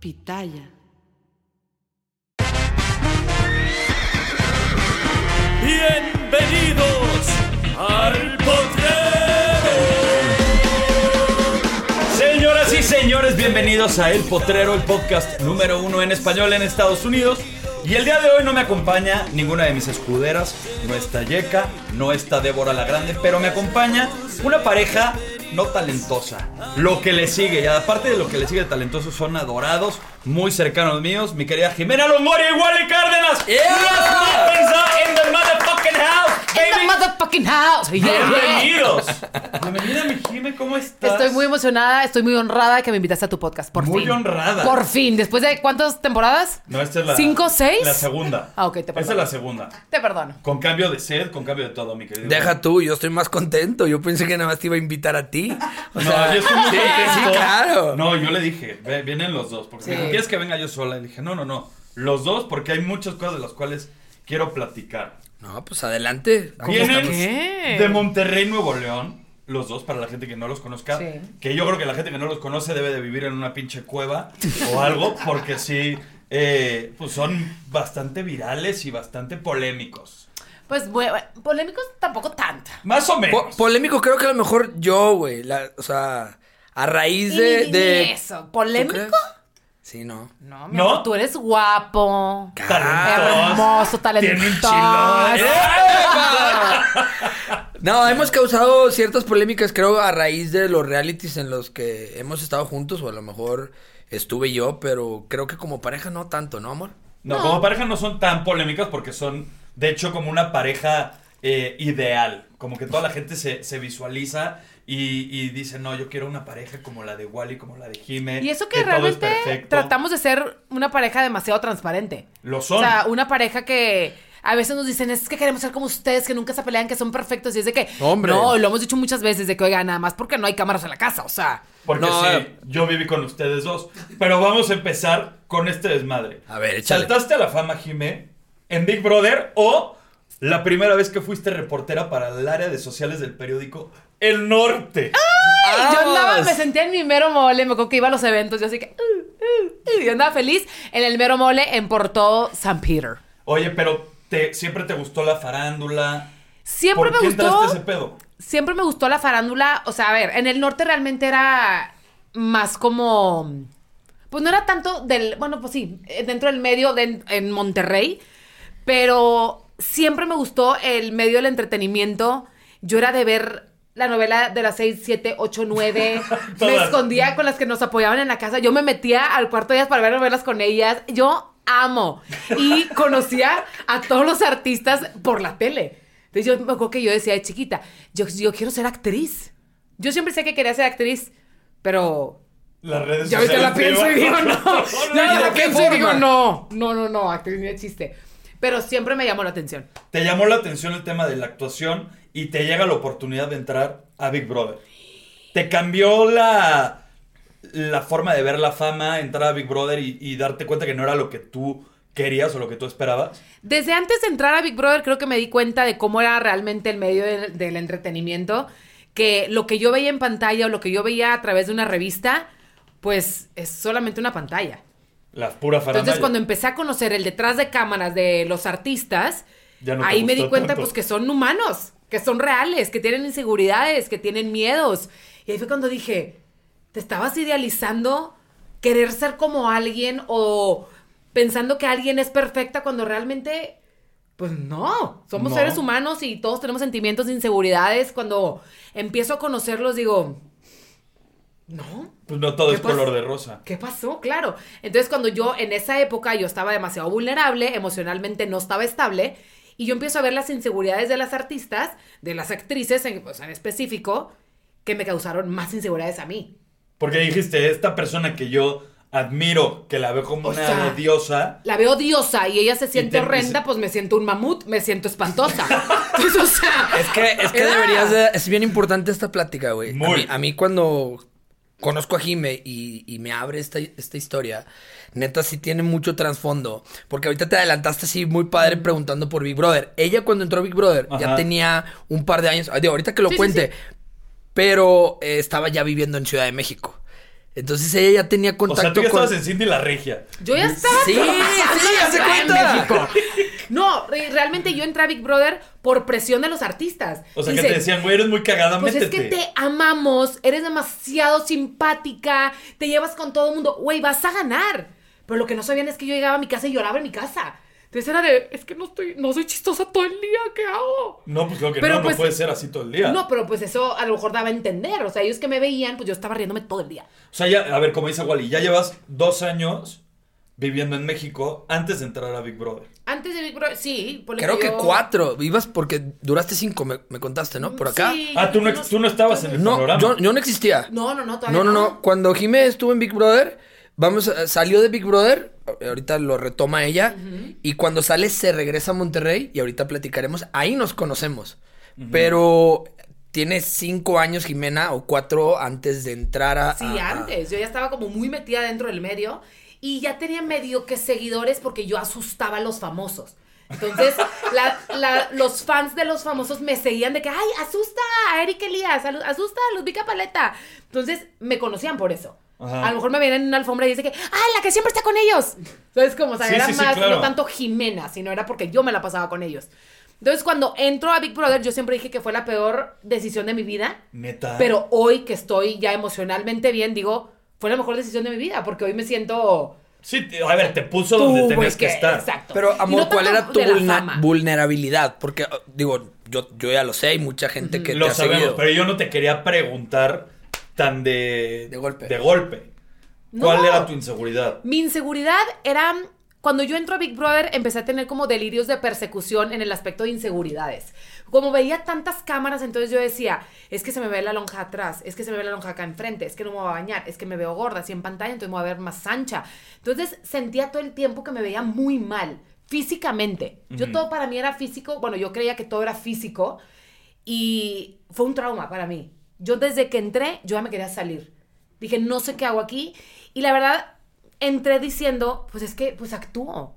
Pitaya. Bienvenidos al potrero. Señoras y señores, bienvenidos a El Potrero, el podcast número uno en español en Estados Unidos. Y el día de hoy no me acompaña ninguna de mis escuderas, no está Yeka, no está Débora la Grande, pero me acompaña una pareja no talentosa. Lo que le sigue, y aparte de lo que le sigue de talentosos, son adorados, muy cercanos míos. Mi querida Jimena Longoria y Wally Cárdenas. Las in the motherfucking house, In the baby. motherfucking house. Bienvenidos. Bienvenida, mi Jime, ¿cómo estás? Estoy muy emocionada, estoy muy honrada que me invitaste a tu podcast. Por Muy fin. honrada. Por fin. Después de cuántas temporadas? No, esta es la. ¿Cinco, seis? La segunda. Ah, ok, te perdono. es la segunda. Te perdono. Con cambio de sed, con cambio de todo, mi querido. Deja tú, yo estoy más contento. Yo pensé que nada más te iba a invitar a ti. O No, sea, yo estoy muy sí, contento. sí, claro. No, yo le dije, "Ve- vienen los dos. Porque Sí. dijo, ¿quieres que venga yo sola? Y le dije, no, no, no. Los dos, porque hay muchas cosas de las cuales quiero platicar. No, pues adelante. Vienen. ¿Qué? de Monterrey, Nuevo León. Los dos, para la gente que no los conozca. Sí. Que yo creo que la gente que no los conoce debe de vivir en una pinche cueva o algo. Porque sí, eh, pues son bastante virales y bastante polémicos. Pues, bueno, polémicos tampoco tanto. Más o Po- menos. polémico, creo que a lo mejor yo, güey. la- O sea, a raíz de. De- eso. ¿Tú ¿Polémico? Sí, no. No, mi ¿No? amor, tú eres guapo. Talentoso. Hermoso, un talentoso. No, hemos causado ciertas polémicas, creo, a raíz de los realities en los que hemos estado juntos, o a lo mejor estuve yo, pero creo que como pareja no tanto, ¿no, amor? No, como pareja no son tan polémicas porque son, de hecho, como una pareja eh, ideal. Como que toda la gente se, se visualiza y, y dice, no, yo quiero una pareja como la de Wally, como la de Jime. Y eso que, realmente perfecto. tratamos de ser una pareja demasiado transparente. Lo son. O sea, una pareja que a veces nos dicen, es que queremos ser como ustedes, que nunca se pelean, que son perfectos. Y es de que, Hombre. no, lo hemos dicho muchas veces, de que, oiga, nada más porque no hay cámaras en la casa. O sea, Porque No, sí, eh. yo viví con ustedes dos. Pero vamos a empezar con este desmadre. A ver, échale. ¿Saltaste a la fama, Jime, en Big Brother o la primera vez que fuiste reportera para el área de sociales del periódico El Norte? y yo andaba, me sentía en mi mero mole, me acuerdo que iba a los eventos, yo así que, uh, uh, uh, yo andaba feliz en el mero mole en Porto San Peter. Oye, pero te, siempre te gustó la farándula. Siempre ¿Por me qué gustó. ese pedo? siempre me gustó la farándula. O sea, a ver, en el norte realmente era más como. Pues no era tanto del. Bueno, pues sí, eh, dentro del medio de- en Monterrey. Pero siempre me gustó el medio del entretenimiento. Yo era de ver la novela de las 6, 7, 8, 9. me escondía con las que nos apoyaban en la casa. Yo me metía al cuarto de ellas para ver novelas con ellas. Yo amo. Y conocía a todos los artistas por la tele. Entonces yo me acuerdo que yo decía de chiquita, yo, yo quiero ser actriz. Yo siempre sé que quería ser actriz, pero Las redes ya ahorita la pienso y digo no. Ya ahorita ¿de la pienso y digo no. No, no, no, actriz ni de chiste. Pero siempre me llamó la atención. Te llamó la atención el tema de la actuación y te llega la oportunidad de entrar a Big Brother. Te cambió la, la forma de ver la fama, entrar a Big Brother y, y darte cuenta que no era lo que tú querías o lo que tú esperabas. Desde antes de entrar a Big Brother creo que me di cuenta de cómo era realmente el medio del, del entretenimiento, que lo que yo veía en pantalla o lo que yo veía a través de una revista, pues es solamente una pantalla. La pura farándula. Entonces cuando empecé a conocer el detrás de cámaras de los artistas, no ahí me di cuenta tanto. pues que son humanos. que son reales, que tienen inseguridades, que tienen miedos. Y ahí fue cuando dije, te estabas idealizando querer ser como alguien o pensando que alguien es perfecta cuando realmente, pues no, somos No. seres humanos y todos tenemos sentimientos de inseguridades. Cuando empiezo a conocerlos digo, no, Pues no todo ¿Qué es color de rosa. ¿Qué pasó? Claro. Entonces, cuando yo en esa época yo estaba demasiado vulnerable, emocionalmente no estaba estable, y yo empiezo a ver las inseguridades de las artistas, de las actrices en, pues, en específico, que me causaron más inseguridades a mí. Porque dijiste, esta persona que yo admiro, que la veo como O una sea, diosa, La veo diosa y ella se siente te- horrenda, pues me siento un mamut, me siento espantosa. O sea, Es que, es que deberías de- Es bien importante esta plática, güey. A Muy. mí, a mí cuando conozco a Jime y, y me abre esta, esta historia, neta sí tiene mucho trasfondo. Porque ahorita te adelantaste así muy padre preguntando por Big Brother. Ella cuando entró a Big Brother ya tenía un par de años. ay, digo, ahorita que lo Sí, sí, cuente. Pero eh, estaba ya viviendo en Ciudad de México. Entonces ella ya tenía o contacto sea, tú ya con... estabas en Cindy la Regia. Yo ya estaba Sí, sí, Ciudad de cuenta. México. No, re- realmente yo entré a Big Brother por presión de los artistas. O sea, que te decían, güey, eres muy cagada, Pues es que te amamos, eres demasiado simpática, te llevas con todo el mundo, güey, vas a ganar. Pero lo que no sabían es que yo llegaba a mi casa y lloraba en mi casa. Entonces era de, es que no estoy, no soy chistosa todo el día, ¿qué hago? No, pues creo que Pero no, pues- no puede ser así todo el día. No, pero pues eso a lo mejor daba a entender. O sea, ellos que me veían, pues yo estaba riéndome todo el día. O sea, ya, a ver, como dice Wally, ya llevas dos años viviendo en México antes de entrar a Big Brother. Antes de Big Brother, sí. ponle Creo que yo- cuatro. Ibas porque duraste cinco, me, me contaste, ¿no? Por acá. Sí, Ah, tú no, tú no estabas en el No, panorama. yo, yo no existía. No, no, no, todavía No, no, no. Cuando Jimé estuvo en Big Brother, vamos, a- salió de Big Brother, ahorita lo retoma ella, y cuando sale se regresa a Monterrey y ahorita platicaremos, ahí nos conocemos. Pero tiene cinco años Jimena o cuatro antes de entrar a... Sí, a- a- antes. Yo ya estaba como muy metida dentro del medio y ya tenía medio que seguidores porque yo asustaba a los famosos. Entonces, la- la- los fans de los famosos me seguían de que, ay, asusta a Eric Elías, asusta a Ludvika Paleta. Entonces, me conocían por eso. Ajá. A lo mejor me veían en una alfombra y dice que, ah, la que siempre está con ellos. Entonces, como, o sea, Sí, era sí, sí, más, claro. no tanto Jimena, sino era porque yo me la pasaba con ellos. Entonces, cuando entro a Big Brother, yo siempre dije que fue la peor decisión de mi vida. Neta. Pero hoy que estoy ya emocionalmente bien, digo, fue la mejor decisión de mi vida, porque hoy me siento... Sí, a ver, te puso tú, donde tenías que, estar. Exacto. Pero, amor, no ¿cuál era tu vulnerabilidad? Porque, digo, yo, yo ya lo sé, hay mucha gente que Lo te ha sabemos, seguido. pero yo no te quería preguntar tan de... De golpe. De golpe. ¿Cuál No. era tu inseguridad? Mi inseguridad era... Cuando yo entro a Big Brother, empecé a tener como delirios de persecución en el aspecto de inseguridades. Como veía tantas cámaras, entonces yo decía, es que se me ve la lonja atrás, es que se me ve la lonja acá enfrente, es que no me voy a bañar, es que me veo gorda así en pantalla, entonces me voy a ver más ancha. Entonces sentía todo el tiempo que me veía muy mal, físicamente. Yo todo para mí era físico, bueno, yo creía que todo era físico y fue un trauma para mí. Yo desde que entré, yo ya me quería salir. Dije, no sé qué hago aquí. Y la verdad, entré diciendo, pues es que, pues actúo.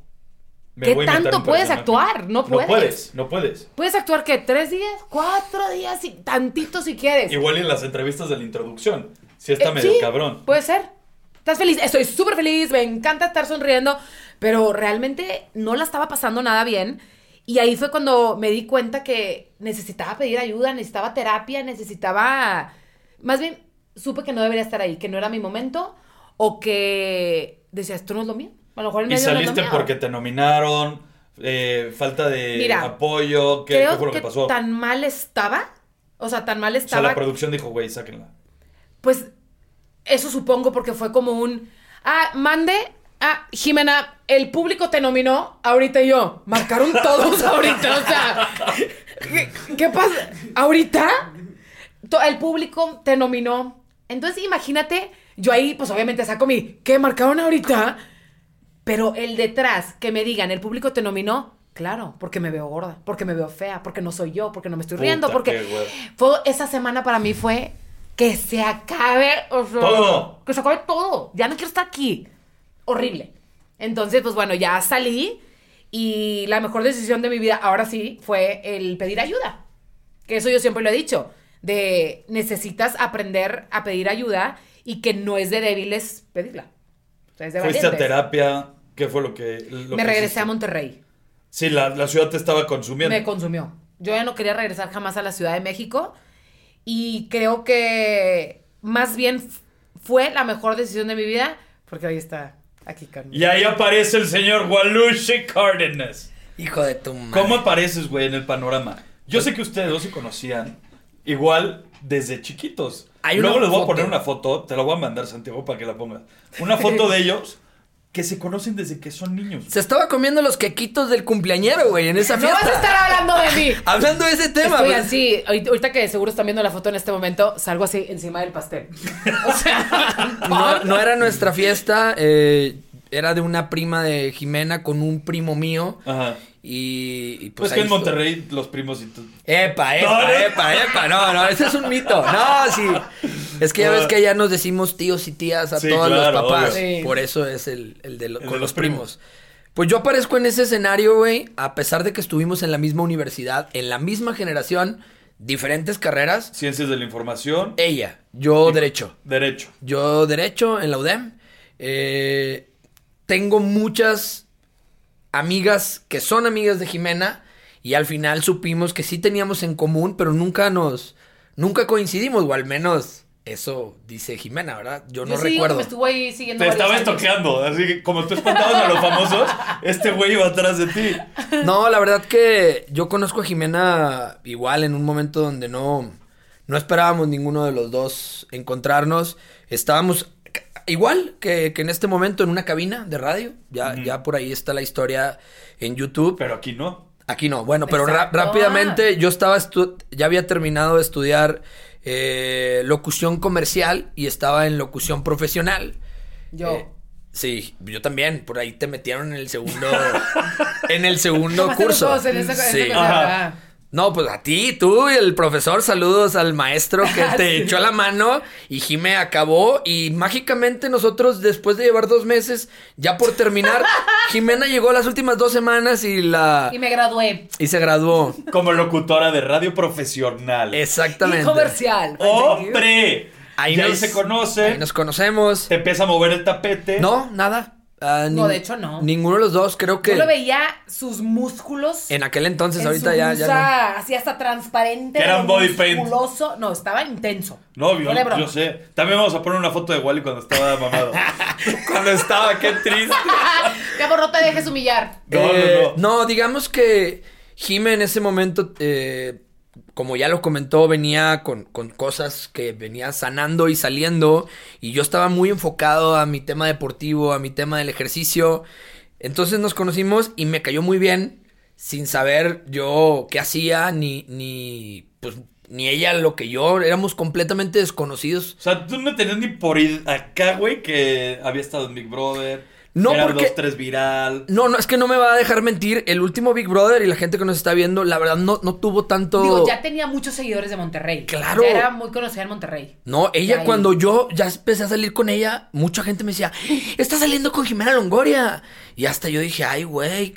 Me ¿Qué tanto puedes personaje. actuar? No No puedes. puedes, no puedes. Puedes actuar que tres días, cuatro días y tantito si quieres. Igual en las entrevistas de la introducción. Sí está Eh, medio sí, cabrón. Puede ser. ¿Estás feliz? Estoy súper feliz, me encanta estar sonriendo, pero realmente no la estaba pasando nada bien. Y ahí fue cuando me di cuenta que necesitaba pedir ayuda, necesitaba terapia, necesitaba... Más bien, supe que no debería estar ahí, que no era mi momento, o que decía, esto no es lo mío. A lo mejor el medio saliste porque te nominaron, eh, falta de Mira, apoyo, ¿qué, Creo qué fue lo que, que pasó? tan mal estaba, o sea, tan mal O sea, estaba la producción dijo, güey, sáquenla. Pues eso supongo porque fue como un. Ah, mande. Ah, Jimena, el público te nominó ahorita y yo. Marcaron todos ahorita, o sea. ¿Qué, qué pasa? ¿Ahorita? El público te nominó. Entonces, imagínate, yo ahí, pues obviamente saco mi. ¿Qué marcaron ahorita? Pero el detrás, que me digan, el público te nominó. Claro, porque me veo gorda, porque me veo fea, porque no soy yo, porque no me estoy riendo, porque fue, esa semana para mí fue que se acabe o sea, Todo. Que se acabe todo. Ya no quiero estar aquí. Horrible. Entonces, pues bueno, ya salí y la mejor decisión de mi vida, ahora sí, fue el pedir ayuda. Que eso yo siempre lo he dicho. De necesitas aprender a pedir ayuda y que no es de débiles pedirla. O sea, es de Fuiste a terapia, ¿qué fue lo que... lo Me que regresé hiciste? a Monterrey. Sí, la, la ciudad te estaba consumiendo. Me consumió. Yo ya no quería regresar jamás a la Ciudad de México y creo que más bien fue la mejor decisión de mi vida porque ahí está aquí conmigo. Y ahí aparece el señor Walushi Cárdenas. Hijo de tu madre. ¿Cómo apareces, güey, en el panorama? Yo sé que ustedes dos se conocían igual desde chiquitos. Hay Luego les voy a poner una foto, te la voy a mandar, Santiago, para que la pongas. Una foto de ellos que se conocen desde que son niños. Se estaba comiendo los quequitos del cumpleañero, güey, en esa No fiesta. vas a estar hablando de mí. Hablando de ese tema, Estoy güey. así, ahorita ahorita que seguro están viendo la foto en este momento, salgo así encima del pastel. O sea, No, no era nuestra fiesta, eh, era de una prima de Jimena con un primo mío. Ajá. Y, y Pues, pues que en Monterrey los primos y tú. Epa, epa, No, epa, epa. No, no, ese es un mito. No, sí. Es que ya ves que ya nos decimos tíos y tías a Sí, todos claro, los papás. Sí. Por eso es el, el de, lo- El con de los primos. Pues yo aparezco en ese escenario, güey, a pesar de que estuvimos en la misma universidad, en la misma generación, diferentes carreras. Ciencias de la información. Ella, yo derecho. Derecho. Yo derecho en la UDEM. Eh, tengo muchas amigas que son amigas de Jimena y al final supimos que sí teníamos en común, pero nunca nos, nunca coincidimos, o al menos eso dice Jimena, ¿verdad? Yo no yo sí recuerdo. me estuvo ahí siguiendo Te estaba estoqueando, así que como tú espantabas a los famosos, este güey iba atrás de ti. No, la verdad que yo conozco a Jimena igual en un momento donde no, no esperábamos ninguno de los dos encontrarnos. Estábamos igual que, que en este momento en una cabina de radio. Ya, ya por ahí está la historia en YouTube. Pero aquí no. Aquí no, bueno, pero rápidamente yo estaba, estu- ya había terminado de estudiar eh, locución comercial y estaba en locución profesional. Yo. Eh, sí, yo también, por ahí te metieron en el segundo, en el segundo curso. en esa- en esa No, pues a ti, tú y el profesor, saludos al maestro que te Sí. echó la mano y Jime acabó y mágicamente nosotros después de llevar dos meses, ya por terminar, Jimena llegó las últimas dos semanas y la... Y me gradué. y se graduó. Como locutora de radio profesional. Exactamente. Y comercial. ¡Hombre! Ahí se conoce. Ahí nos conocemos. Te empieza a mover el tapete. No, nada. Ah, No, de hecho, no. Ninguno de los dos, creo que. Yo lo veía sus músculos. En aquel entonces, en ahorita su ya, ya no. Así hasta transparente. Que era un body paint. musculoso. No, estaba intenso. No, yo, yo sé. También vamos a poner una foto de Wally cuando estaba mamado. Cuando estaba, qué triste. Por no te dejes humillar. No, no, Eh, no. digamos que Jime en ese momento, eh, como ya lo comentó, venía con, con cosas que venía sanando y saliendo. Y yo estaba muy enfocado a mi tema deportivo, a mi tema del ejercicio. Entonces nos conocimos y me cayó muy bien, sin saber yo qué hacía, ni, ni, pues, ni ella lo que yo. Éramos completamente desconocidos. O sea, tú no tenías ni por acá, güey, que había estado en Big Brother. No, era porque- dos, tres viral. No, no, es que no me va a dejar mentir. El último Big Brother y la gente que nos está viendo, la verdad, no, no tuvo tanto. Digo, ya tenía muchos seguidores de Monterrey. Claro. Ya era muy conocida en Monterrey. No, ella Ahí. cuando yo ya empecé a salir con ella, mucha gente me decía, está saliendo con Jimena Longoria. Y hasta yo dije, ay, güey,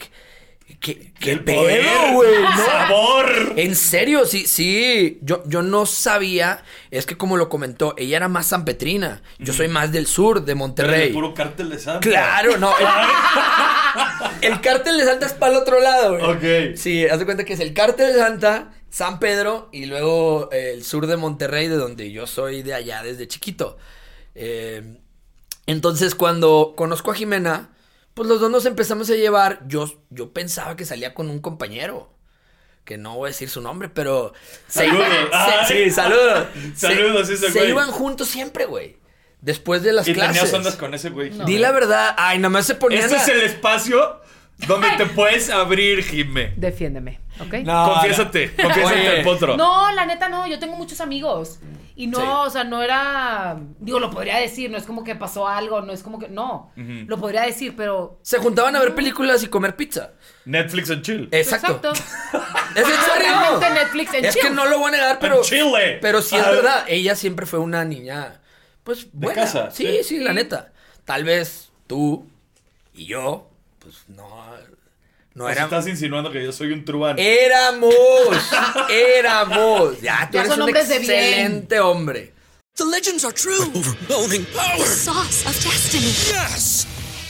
¿qué, qué El pedo, güey? No. sabor. En serio, sí, sí. Yo, yo no sabía, es que como lo comentó, ella era más sanpetrina. Yo soy más del sur, de Monterrey. el puro cártel de Santa. Claro, no. El, el cártel de Santa es para el otro lado, güey. Ok. Sí, haz de cuenta que es el cártel de Santa, San Pedro y luego eh, el sur de Monterrey, de donde yo soy de allá desde chiquito. Eh, entonces, cuando conozco a Jimena, pues los dos nos empezamos a llevar. Yo, yo pensaba que salía con un compañero. Que no voy a decir su nombre, pero. se- Saludos. se- Ay. sí, saludos. Saludos, Se- ese Se güey. iban juntos siempre, güey. Después de las Y clases. tenías ondas con ese güey. Di la verdad. Ay, nada más se ponía. Este es el espacio donde te puedes abrir, Jime. Defiéndeme, ¿ok? No, Confiésate, confiésate Oye. al potro. No, la neta no, yo tengo muchos amigos. Y no, Sí. o sea, no era. Digo, lo podría decir, no es como que pasó algo, no es como que. No, lo podría decir, pero. Se juntaban a ver películas y comer pizza. Netflix and chill. Exacto. Exacto. ¿Es en Netflix and Es chill. que no lo voy a negar, pero. Chile. Pero sí es Ah. verdad. Ella siempre fue una niña. Pues buena. casa, Sí, sí. sí, la neta. Tal vez tú y yo, pues no. No éramos. estás insinuando que yo soy un truán. Éramos. Éramos. Ya, tú Ya eres son un hombres de bien. excelente hombre. The legends are true. Overwhelming power! Sauce of destiny. Yes!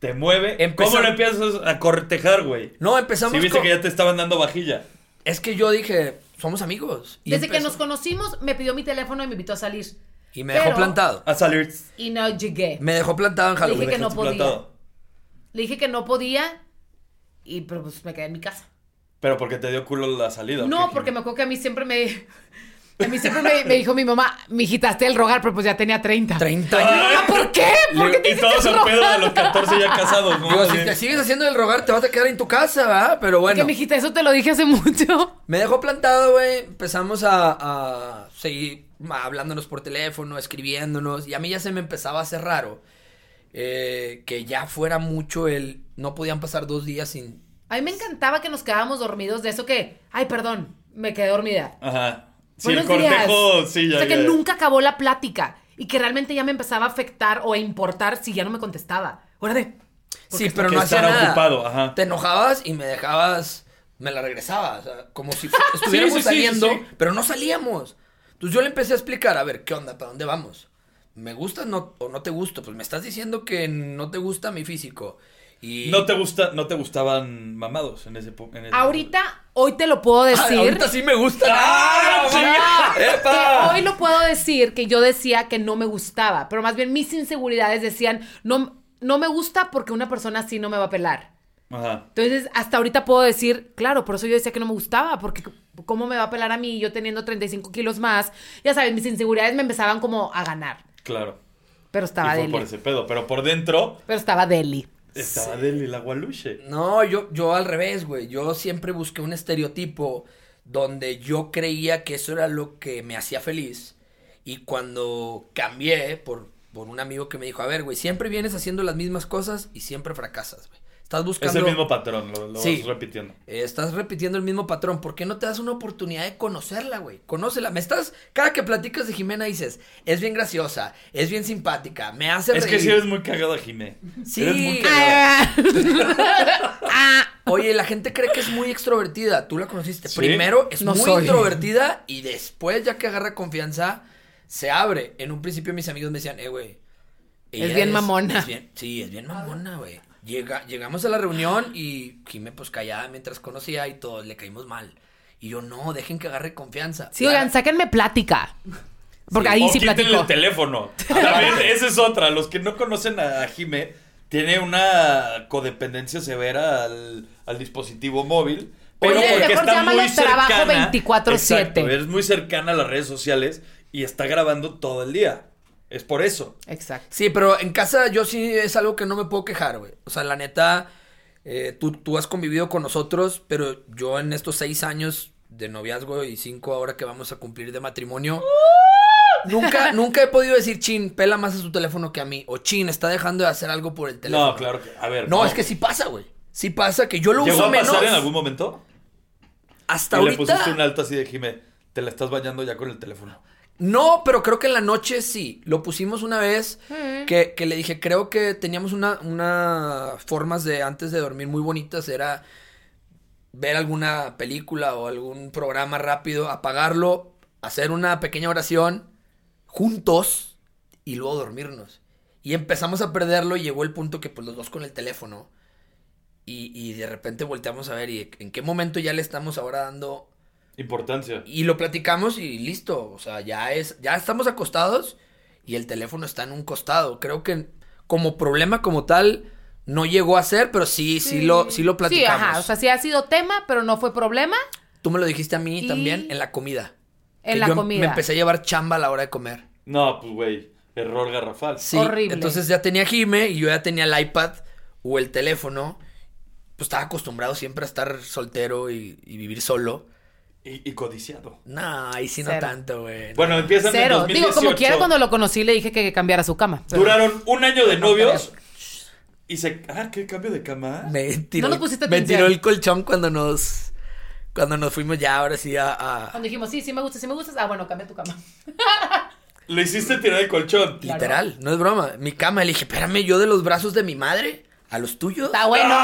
te mueve. ¿Cómo le empiezas a cortejar, güey? No, empezamos Si viste con- que ya te estaban dando vajilla. Es que yo dije, somos amigos. Y Desde que nos conocimos, me pidió mi teléfono y me invitó a salir. Y me dejó plantado. A salir Y no llegué. Me dejó plantado en Le Halloween. dije que no podía. plantado. Le dije que no podía. Y pero pues me quedé en mi casa. Pero porque te dio culo la salida. ¿o No, porque me acuerdo que a mí siempre me. A mí siempre me, me dijo mi mamá, mi hijita, hazte el rogar, pero pues ya tenía 30. 30 años. Mamá, ¿por qué? ¿Por qué te y hiciste todos al pedo de los 14 ya casados, ¿no? Digo, si te sigues haciendo el rogar, te vas a quedar en tu casa, ¿verdad? Pero bueno. Que mi hijita, eso te lo dije hace mucho. Me dejó plantado, güey. Empezamos a, a seguir hablándonos por teléfono, escribiéndonos. Y a mí ya se me empezaba a hacer raro. eh, que ya fuera mucho el... No podían pasar dos días sin... A mí me encantaba que nos quedábamos dormidos de eso que, ay, perdón, me quedé dormida. Ajá. Sí, el Buenos días. cortejo, sí, ya. O sea, que ya. nunca acabó la plática y que realmente ya me empezaba a afectar o a importar si ya no me contestaba. Órale. Sí, pero no hacía nada. ocupado, ajá. Te enojabas y me dejabas... Me la regresabas. O sea, como si estuviéramos sí, sí, saliendo, sí. pero no salíamos. Entonces yo le empecé a explicar, a ver, ¿qué onda? ¿Para dónde vamos? ¿Me gustas no, o no te gusto? Pues me estás diciendo que no te gusta mi físico. Y... No te gusta, no te gustaban mamados en ese, en ese Ahorita, hoy te lo puedo Ah, decir. ahorita sí me gusta. ¡Ah, ¡Ah, hoy lo puedo decir que yo decía que no me gustaba, pero más bien mis inseguridades decían, no, no me gusta porque una persona así no me va a pelar. Ajá. Entonces, hasta ahorita puedo decir, claro, por eso yo decía que no me gustaba, porque ¿cómo me va a pelar a mí yo teniendo 35 kilos más? Ya sabes, mis inseguridades me empezaban como a ganar, Claro. pero estaba y fue deli. por ese pedo. Pero por dentro Pero estaba deli. Estaba la gualuche. No, yo, yo al revés, güey. Yo siempre busqué un estereotipo donde yo creía que eso era lo que me hacía feliz. Y cuando cambié por, por un amigo que me dijo, a ver, güey, siempre vienes haciendo las mismas cosas y siempre fracasas, güey. Estás buscando... Es el mismo patrón, lo, lo Sí. vas repitiendo. Eh, estás repitiendo el mismo patrón. ¿Por qué no te das una oportunidad de conocerla, güey? Conócela. Me estás. Cada que platicas de Jimena dices, es bien graciosa, es bien simpática, me hace Es reír. que sí eres muy cagada, Jimé. Sí. Eres muy cagada. Oye, la gente cree que es muy extrovertida. Tú la conociste. Sí. Primero es No muy soy. introvertida y después, ya que agarra confianza, se abre. En un principio mis amigos me decían, eh, güey. Es bien mamona. es bien- sí, es bien mamona, güey. Llega, llegamos a la reunión y Jimé pues callada mientras conocía y todos le caímos mal. Y yo, no, dejen que agarre confianza. Sí, oigan, sáquenme plática. Porque ahí o sí platico. el teléfono. También esa es otra. Los que no conocen a Jimé, tiene una codependencia severa al, al dispositivo móvil. Pero Oye, porque mejor está muy trabajo cercana. 24/7. Exacto, Es muy cercana a las redes sociales y está grabando todo el día. Es por eso. Exacto. Sí, pero en casa yo sí es algo que no me puedo quejar, güey. O sea, la neta, eh, tú, tú has convivido con nosotros, pero yo en estos seis años de noviazgo y cinco ahora que vamos a cumplir de matrimonio, nunca, nunca he podido decir, chin, pela más a su teléfono que a mí. O chin, está dejando de hacer algo por el teléfono. No, claro que. A ver. No, es que sí pasa, güey. Sí pasa que yo lo ¿Llegó uso a pasar menos. en algún momento? Hasta y le ahorita. pusiste un alto así de Jimé. Te la estás bañando ya con el teléfono. No, pero creo que en la noche sí. Lo pusimos una vez Mm. que, que le dije, creo que teníamos una, una formas de antes de dormir muy bonitas. Era ver alguna película o algún programa rápido, apagarlo, hacer una pequeña oración juntos y luego dormirnos. Y empezamos a perderlo y llegó el punto que pues los dos con el teléfono. Y, y de repente volteamos a ver y en qué momento ya le estamos ahora dando Importancia. y lo platicamos y listo. O sea, ya es, ya estamos acostados y el teléfono está en un costado. Creo que como problema como tal no llegó a ser, pero sí, sí, lo, sí lo Sí, platicamos. ajá. O sea, sí ha sido tema, pero no fue problema. Tú me lo dijiste a mí Y- también en la comida. En Que la yo comida. Me empecé a llevar chamba a la hora de comer. No, pues güey. Error garrafal. Sí. Horrible. Entonces ya tenía Jime y yo ya tenía el iPad o el teléfono. Pues estaba acostumbrado siempre a estar soltero y, y vivir solo. Y, y codiciado. No, ahí sí no Cero. tanto, güey. Bueno, empiezan en Cero. 2018. Digo, como quiera, cuando lo conocí le dije que cambiara su cama. pero- Duraron un año de novios Y se. Ah, ¿qué cambio de cama? Me tiró, No nos pusiste me tiró el colchón cuando nos cuando nos fuimos ya ahora sí a, a- Cuando dijimos, sí, sí me gusta, sí me gustas, ah, bueno, cambia tu cama. Le hiciste tirar el colchón. literal, no es broma, mi cama, le dije, "Espérame, yo de los brazos de mi madre a los tuyos." Está bueno.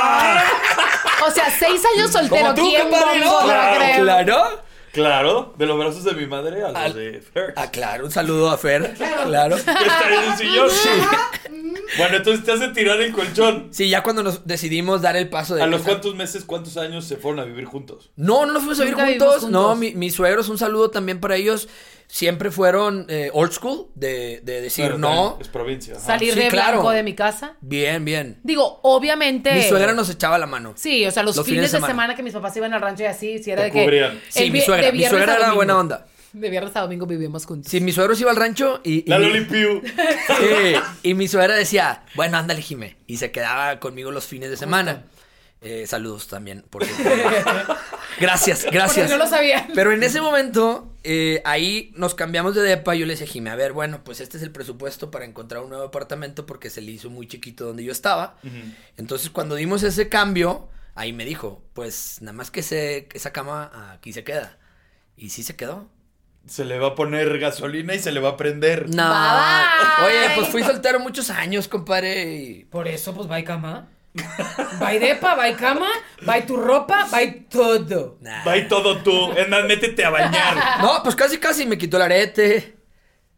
O sea, seis años soltero. Como tú, ¿Quién compadre, ¿no? Claro? Claro. Claro, de los brazos de mi madre a los Al- de Fer. Ah, claro, un saludo a Fer. Claro. Que está ahí en el sillón. Bueno, entonces te hace tirar el colchón. Sí, ya cuando nos decidimos dar el paso de ¿A los cuántos meses, cuántos años se fueron a vivir juntos? No, no nos fuimos a vivir juntos. vivimos No, juntos. mi- mis suegros, un saludo también para ellos. Siempre fueron eh, old school, de, de decir Claro, no. Es provincia. ajá. Salir Sí, de claro. blanco de mi casa. Bien, bien. Digo, obviamente. Mi suegra nos echaba la mano. Sí, o sea, los, Los fines, fines de de semana. semana que mis papás iban al rancho y así, si era Te de que. cubrían. Sí, el mi suegra. Mi suegra a era domingo. buena onda. De viernes a domingo vivíamos juntos. Sí, mi suegro se iba al rancho y. y La mi-. Sí, y mi suegra decía, bueno, ándale, Jime. Y se quedaba conmigo los fines de semana. Eh, saludos también, gracias, gracias. Porque no lo sabían. Pero en ese momento, eh, ahí nos cambiamos de depa y yo le decía, Jime, a ver, bueno, pues este es el presupuesto para encontrar un nuevo apartamento porque se le hizo muy chiquito donde yo estaba. Entonces, cuando dimos ese cambio, ahí me dijo, pues nada más que se, esa cama aquí se queda. Y sí se quedó. Se le va a poner gasolina y se le va a prender. No. Bye. Oye, pues fui soltero muchos años, compadre. y- Por eso, pues, va y cama. Va y depa, va y cama, va y tu ropa, va y todo. Nah. Todo tú. Es más, métete a bañar. No, pues casi casi me quitó el arete.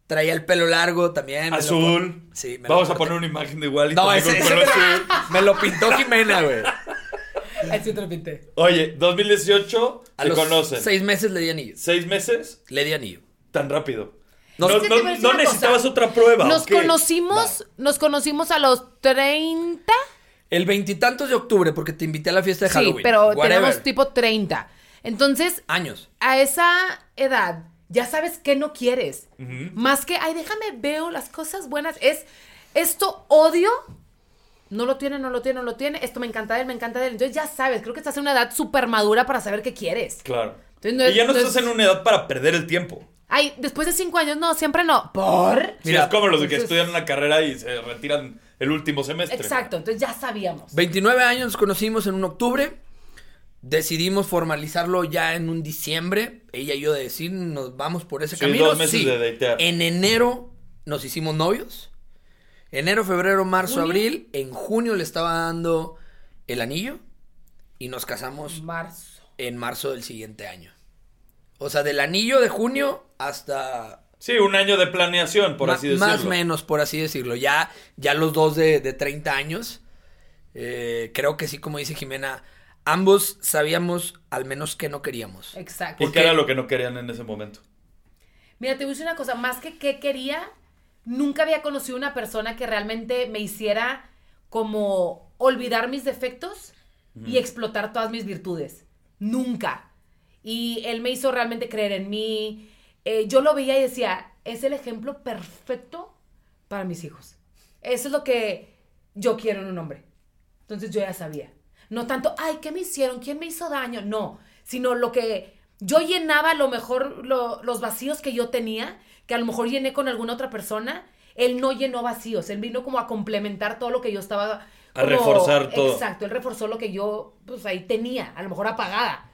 Traía el pelo largo también. lo Azul. Sí, me lo Vamos a corté. poner una imagen de igual y No, ese, ese pelo me, azul. me lo pintó Jimena, güey. Así te lo pinté. Oye, 2018 A se los conocen. seis meses le di anillo. ¿Seis meses? Le di anillo. Tan rápido. No, a necesitabas cosa. otra prueba. Nos conocimos, nos conocimos a los 30. El veintitantos de octubre, porque te invité a la fiesta de Sí, Halloween. pero Whatever. tenemos tipo 30. Entonces, Años. a esa edad, ya sabes qué no quieres. Más que, ay, déjame veo las cosas buenas. Es, esto odio. No lo tiene, no lo tiene, no lo tiene. Esto me encanta de él, me encanta de él. Entonces ya sabes, creo que estás en una edad súper madura para saber qué quieres. Claro. Entonces, no es- y ya no, no estás es- en una edad para perder el tiempo. Ay, después de cinco años, no, siempre no. ¿Por? Sí, Mira, es como los de que entonces- estudian una carrera y se retiran el último semestre. Exacto, entonces ya sabíamos. 29 años nos conocimos en un octubre. Decidimos formalizarlo ya en un diciembre. Ella y yo de decir, nos vamos por ese Sí, camino. dos meses de datear. En enero nos hicimos novios. Enero, febrero, marzo, ¿Junio? abril. En junio le estaba dando el anillo. Y nos casamos Marzo. En marzo del siguiente año. O sea, del anillo de junio hasta Sí, un año de planeación, por así decirlo. Más o menos, por así decirlo. Ya, ya los dos de, de 30 años. eh, creo que sí, como dice Jimena, ambos sabíamos al menos que no queríamos. Exacto. ¿Y qué era lo que no querían en ese momento? Mira, te voy a decir una cosa, más que qué quería, nunca había conocido una persona que realmente me hiciera como olvidar mis defectos y explotar todas mis virtudes. Nunca. Y él me hizo realmente creer en mí. Eh, yo lo veía y decía, es el ejemplo perfecto para mis hijos. Eso es lo que yo quiero en un hombre. Entonces yo ya sabía. No tanto, ay, ¿qué me hicieron? ¿Quién me hizo daño? No, sino lo que yo llenaba lo mejor lo- los vacíos que yo tenía, que a lo mejor llené con alguna otra persona. Él no llenó vacíos, él vino como a complementar todo lo que yo estaba... A como- reforzar todo. Exacto, él reforzó lo que yo pues ahí tenía, a lo mejor apagada.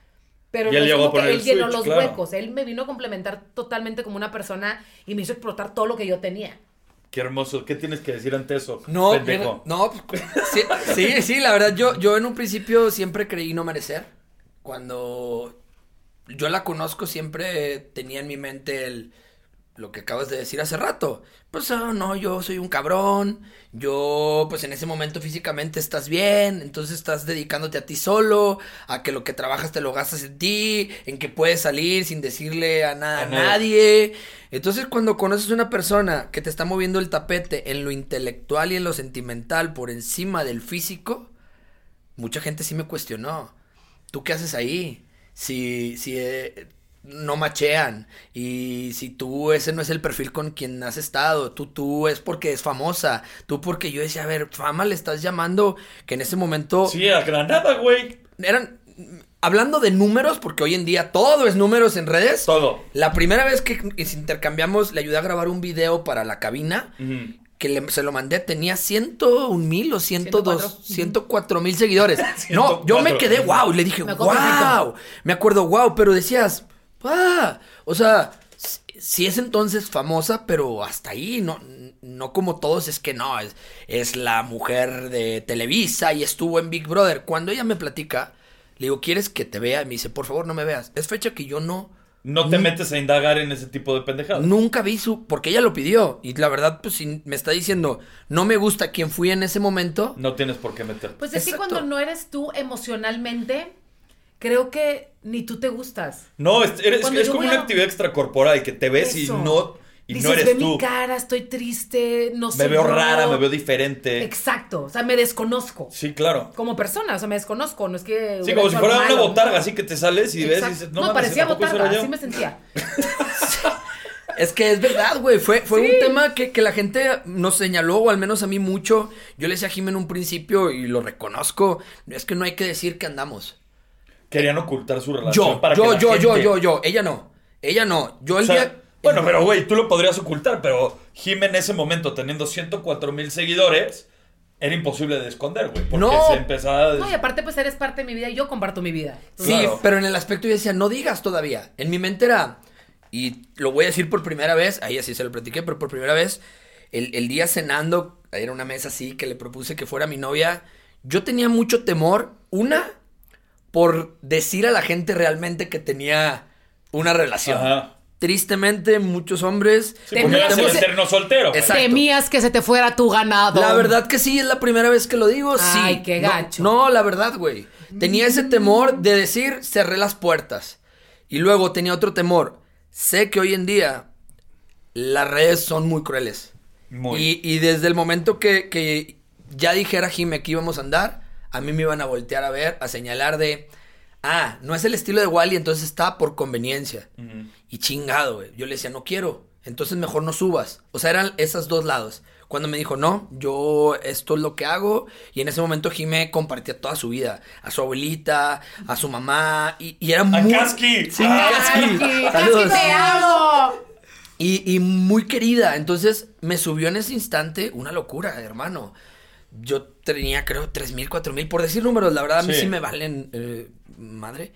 Pero Y no él es llegó a como que poner él el llenó switch, los claro. huecos, él me vino a complementar totalmente como una persona y me hizo explotar todo lo que yo tenía. Qué hermoso. ¿Qué tienes que decir ante eso? No, pendejo? no, pues, sí, sí, sí, la verdad, yo, yo en un principio siempre creí no merecer. Cuando yo la conozco, siempre tenía en mi mente el, lo que acabas de decir hace rato. Pues oh, no, yo soy un cabrón, yo pues en ese momento físicamente estás bien, entonces estás dedicándote a ti solo, a que lo que trabajas te lo gastas en ti, en que puedes salir sin decirle a, nada, A a nadie. Entonces cuando conoces una persona que te está moviendo el tapete en lo intelectual y en lo sentimental por encima del físico, mucha gente sí me cuestionó. ¿Tú qué haces ahí? Si, si eh, no machean y si tú ese no es el perfil con quien has estado, tú, tú es porque es famosa, tú porque yo decía, a ver, fama le estás llamando que en ese momento Sí, a Granada, güey. eran, hablando de números, porque hoy en día todo es números en redes. Todo. La primera vez que intercambiamos, le ayudé a grabar un video para la cabina. Que le- se lo mandé tenía 101 mil o 102, 104. 104 mil seguidores. No, yo me 104. quedé wow. Le dije, Me wow. Me acuerdo, wow. Pero decías, ah, o sea, sí es entonces famosa, pero hasta ahí, no, no como todos, es que no, es, es la mujer de Televisa y estuvo en Big Brother. Cuando ella me platica, le digo, ¿quieres que te vea? Y me dice, por favor, no me veas. Es fecha que yo no. No te metes a indagar en ese tipo de pendejadas. Nunca vi su. Porque ella lo pidió. Y la verdad, pues si me está diciendo, no me gusta quién fui en ese momento. No tienes por qué meterte. Pues es que cuando no eres tú emocionalmente, creo que ni tú te gustas. No, es, eres- como una actividad extracorporal que te ves Eso. y no, y Dices, no eres ve tú. mi cara, estoy triste, no Me soy veo yo". rara, me veo diferente. Exacto, o sea, me desconozco. Sí, claro. Como persona, o sea, me desconozco, no es que... Sí, como si fuera una botarga, no. así que te sales y ves y dices, no, no, mames, parecía ¿a poco eso botarga, así me sentía. Es que es verdad, güey. Fue, fue Sí. un tema que, que la gente nos señaló, o al menos a mí mucho. Yo le decía a Jim en un principio y lo reconozco. Es que no hay que decir que andamos. Querían ocultar su relación Yo, para que yo, la yo, yo, yo, yo. Ella no. Ella no. Yo el O sea, día. bueno, pero güey, tú lo podrías ocultar, pero Jim en ese momento, teniendo 104 mil seguidores, era imposible de esconder, güey. Porque No. se empezaba a... No, y aparte pues eres parte de mi vida y yo comparto mi vida. Sí, Claro. pero en el aspecto yo decía, no digas todavía. En mi mente era, y lo voy a decir por primera vez, ahí así se lo platiqué, pero por primera vez, el, el día cenando, era una mesa así que le propuse que fuera mi novia, yo tenía mucho temor, una, por decir a la gente realmente que tenía una relación. Ajá. Tristemente, muchos hombres Sí, eras el eterno soltero. güey. Exacto. Temías que se te fuera tu ganado. La verdad que sí, es la primera vez que lo digo, sí. Ay, qué No, gacho. No, la verdad, güey. Tenía ese temor de decir, cerré las puertas. Y luego tenía otro temor. Sé que hoy en día las redes son muy crueles. Muy. Y, y desde el momento que, que ya dijera Jime que íbamos a andar, a mí me iban a voltear a ver, a señalar de, ah, no es el estilo de Wally, entonces está por conveniencia. Y chingado, güey. Yo le decía, no quiero, entonces mejor no subas. O sea, eran esos dos lados. Cuando me dijo, no, yo esto es lo que hago. Y en ese momento Jime compartía toda su vida. A su abuelita, a su mamá. Y, y era muy... Kaski. Sí, Ah, Kaski. Kaski, Saludos. Kaski, te amo. Y, y muy querida. Entonces me subió en ese instante una locura, hermano. Yo tenía, creo, tres mil, cuatro mil. Por decir números, la verdad, a mí Sí. sí me valen eh, madre.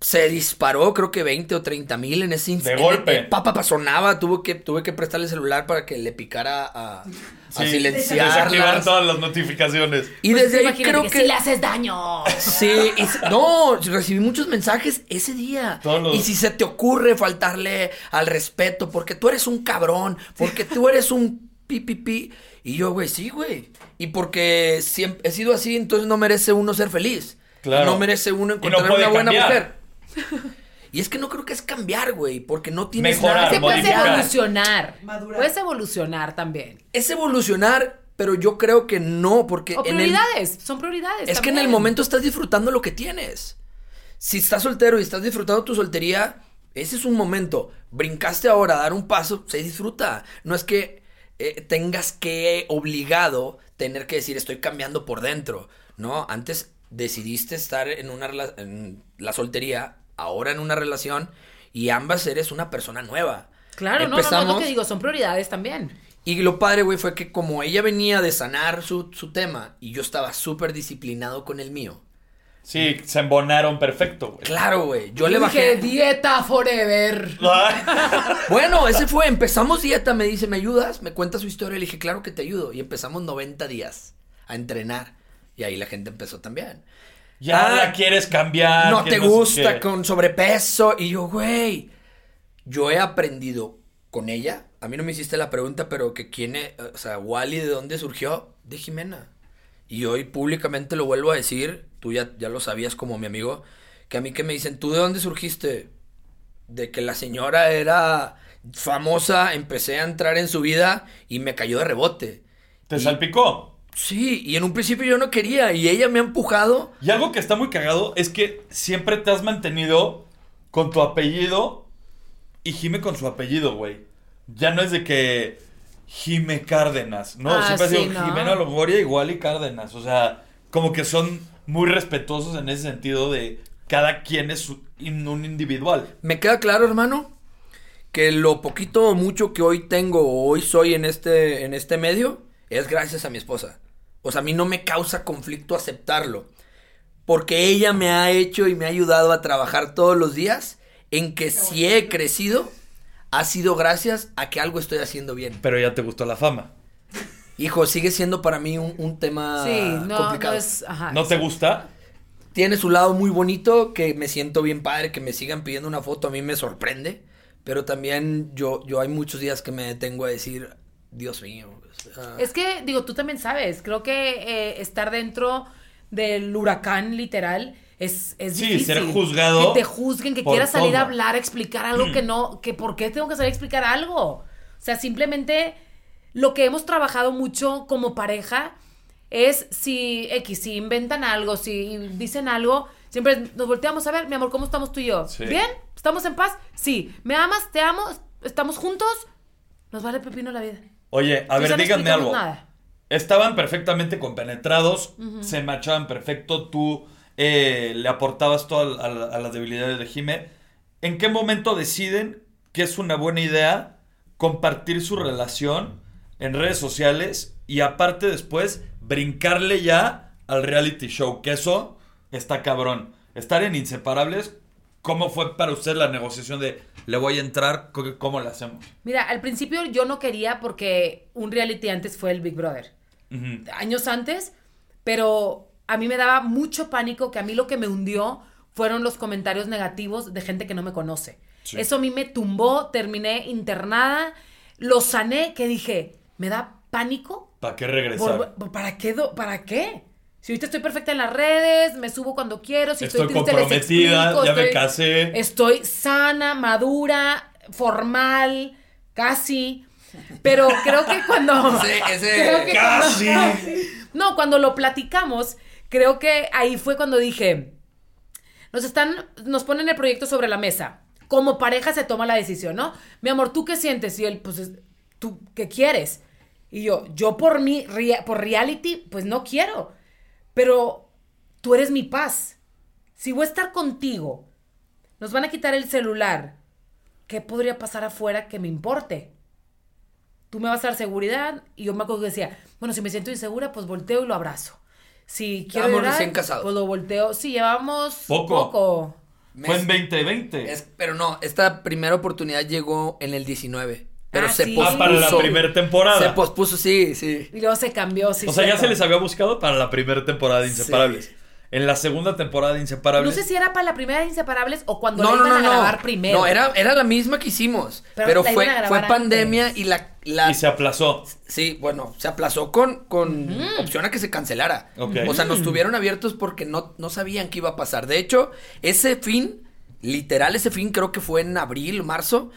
Se disparó, creo que 20 o 30 mil en ese instante. golpe. Papá sonaba, tuve que, tuve que prestarle el celular para que le picara a, a Sí, silenciar. Desactivar todas las notificaciones. Y Pues desde ahí creo que, que. si le haces daño. Sí, y no, recibí muchos mensajes ese día. Todos los- Y si se te ocurre faltarle al respeto, porque tú eres un cabrón, porque tú eres un pi, pi, pi. Y yo, güey, sí, güey. Y porque siempre he sido así, entonces no merece uno ser feliz. Claro. No merece uno no encontrar una buena cambiar. mujer. Y es que no creo que es cambiar, güey, porque no tienes Mejorar, nada puedes modificar. evolucionar. Madurar. Puedes evolucionar también. Es evolucionar, pero yo creo que no, porque O en el- prioridades, son prioridades. Es que en el momento estás disfrutando lo que tienes. Si estás soltero y estás disfrutando tu soltería, ese es un momento. Brincaste ahora a dar un paso, se disfruta. No es que eh, tengas que obligado tener que decir estoy cambiando por dentro. No, antes decidiste estar en una en la soltería, ahora en una relación y ambas eres una persona nueva. Claro, no, no, no, es lo Empezamos- que digo, son prioridades también. y lo padre, güey, fue que como ella venía de sanar su, su tema y yo estaba súper disciplinado con el mío. Sí, se embonaron perfecto, güey. Claro, güey. Yo le Dije, bajé. dieta forever. Bueno, ese fue. Empezamos dieta. Me dice, ¿me ayudas? Me cuenta su historia. Le dije, claro que te ayudo. Y empezamos 90 días a entrenar. Y ahí la gente empezó también. Ya Ah, la quieres cambiar. no te gusta qué. con sobrepeso. Y yo, güey. Yo he aprendido con ella. A mí no me hiciste la pregunta, pero que quién es. O sea, Wally, ¿de dónde surgió? De Jimena. Y hoy públicamente lo vuelvo a decir. Tú ya, ya lo sabías como mi amigo. Que a mí que me dicen, ¿tú de dónde surgiste? de que la señora era famosa, empecé a entrar en su vida y me cayó de rebote. Te Y- salpicó. Sí, y en un principio yo no quería y ella me ha empujado. Y algo que está muy cagado es que siempre te has mantenido con tu apellido y Jime con su apellido, güey. Ya no es de que Jime Cárdenas, ¿no? Ah, siempre ha sí, sido ¿no? Jimena Longoria igual y Cárdenas. O sea, como que son muy respetuosos en ese sentido de cada quien es un individual. Me queda claro, hermano. que lo poquito o mucho que hoy tengo o hoy soy en este, en este medio es gracias a mi esposa. O sea, a mí no me causa conflicto aceptarlo. Porque ella me ha hecho y me ha ayudado a trabajar todos los días en que si he crecido, ha sido gracias a que algo estoy haciendo bien. Pero ya te gustó la fama. Hijo, sigue siendo para mí un, un tema Sí, no, no complicado. es. Ajá. ¿No te gusta? Tiene su lado muy bonito, que me siento bien padre, que me sigan pidiendo una foto, a mí me sorprende. Pero también yo, yo hay muchos días que me detengo a decir, Dios mío. o sea, Es que, digo, tú también sabes, creo que eh, estar dentro del huracán literal es, es Sí, difícil. ser juzgado Que te juzguen, que quieras salir a hablar, a explicar algo que no, que por qué tengo que salir a explicar algo. O sea, simplemente lo que hemos trabajado mucho como pareja es si X, si inventan algo, si dicen algo, siempre nos volteamos a ver, mi amor, ¿cómo estamos tú y yo? Sí. ¿Bien? ¿Estamos en paz? Sí. ¿Me amas? ¿Te amo? ¿Estamos juntos? Nos vale pepino la vida. Oye, a ver, díganme algo. nada. Estaban perfectamente compenetrados, se machaban perfecto, tú eh, le aportabas todo a, a- a las debilidades de Jime. ¿En qué momento deciden que es una buena idea compartir su relación en redes sociales y aparte después brincarle ya al reality show? Que eso está cabrón. Estar en Inseparables, ¿cómo fue para usted la negociación de le voy a entrar? ¿Cómo- ¿Cómo le hacemos? Mira, al principio yo no quería porque un reality antes fue el Big Brother. Años antes, pero a mí me daba mucho pánico que a mí lo que me hundió fueron los comentarios negativos de gente que no me conoce. Sí. Eso a mí me tumbó, terminé internada, lo sané, que dije, me da pánico. ¿Para qué regresar? Por- ¿Para qué? do- ¿Para qué? Si ahorita estoy perfecta en las redes, me subo cuando quiero, si estoy, Estoy triste les comprometida, explico, ya me estoy- casé. Estoy sana, madura, formal, casi. Pero creo que cuando. Ese- ese- creo que cuando- Casi. no, cuando lo platicamos, creo que ahí fue cuando dije. Nos están. Nos ponen el proyecto sobre la mesa. Como pareja se toma la decisión, ¿no? Mi amor, ¿tú qué sientes? Y él, pues, es- ¿tú qué quieres? Y yo, yo por mi, por reality, pues no quiero. Pero tú eres mi paz. Si voy a estar contigo, nos van a quitar el celular. ¿Qué podría pasar afuera que me importe? Tú me vas a dar seguridad. Y yo me acuerdo que decía, bueno, si me siento insegura, pues volteo y lo abrazo. Si quiero Estábamos llorar, recién casados. pues lo volteo. Sí, llevamos Poco. poco. Fue en Mes- 2020. Es- pero no, esta primera oportunidad llegó en el 19. Pero Ah, se sí. pospuso. Ah, para la primera temporada. Se pospuso, sí, sí. Y luego se cambió, sí. o sea, ya se les había buscado para la primera temporada de Sí. Inseparables. En la segunda temporada de Inseparables. No sé si era para la primera de Inseparables o cuando No, la no, iban no, a no. grabar primero. No, era, era la misma que hicimos. Pero Pero, la fue, iban a fue pandemia antes. y la, la- Y se aplazó. Sí, bueno, se aplazó con, con opción a que se cancelara. O sea, nos tuvieron abiertos porque no, no sabían qué iba a pasar. De hecho, ese fin, literal, ese fin creo que fue en abril, marzo,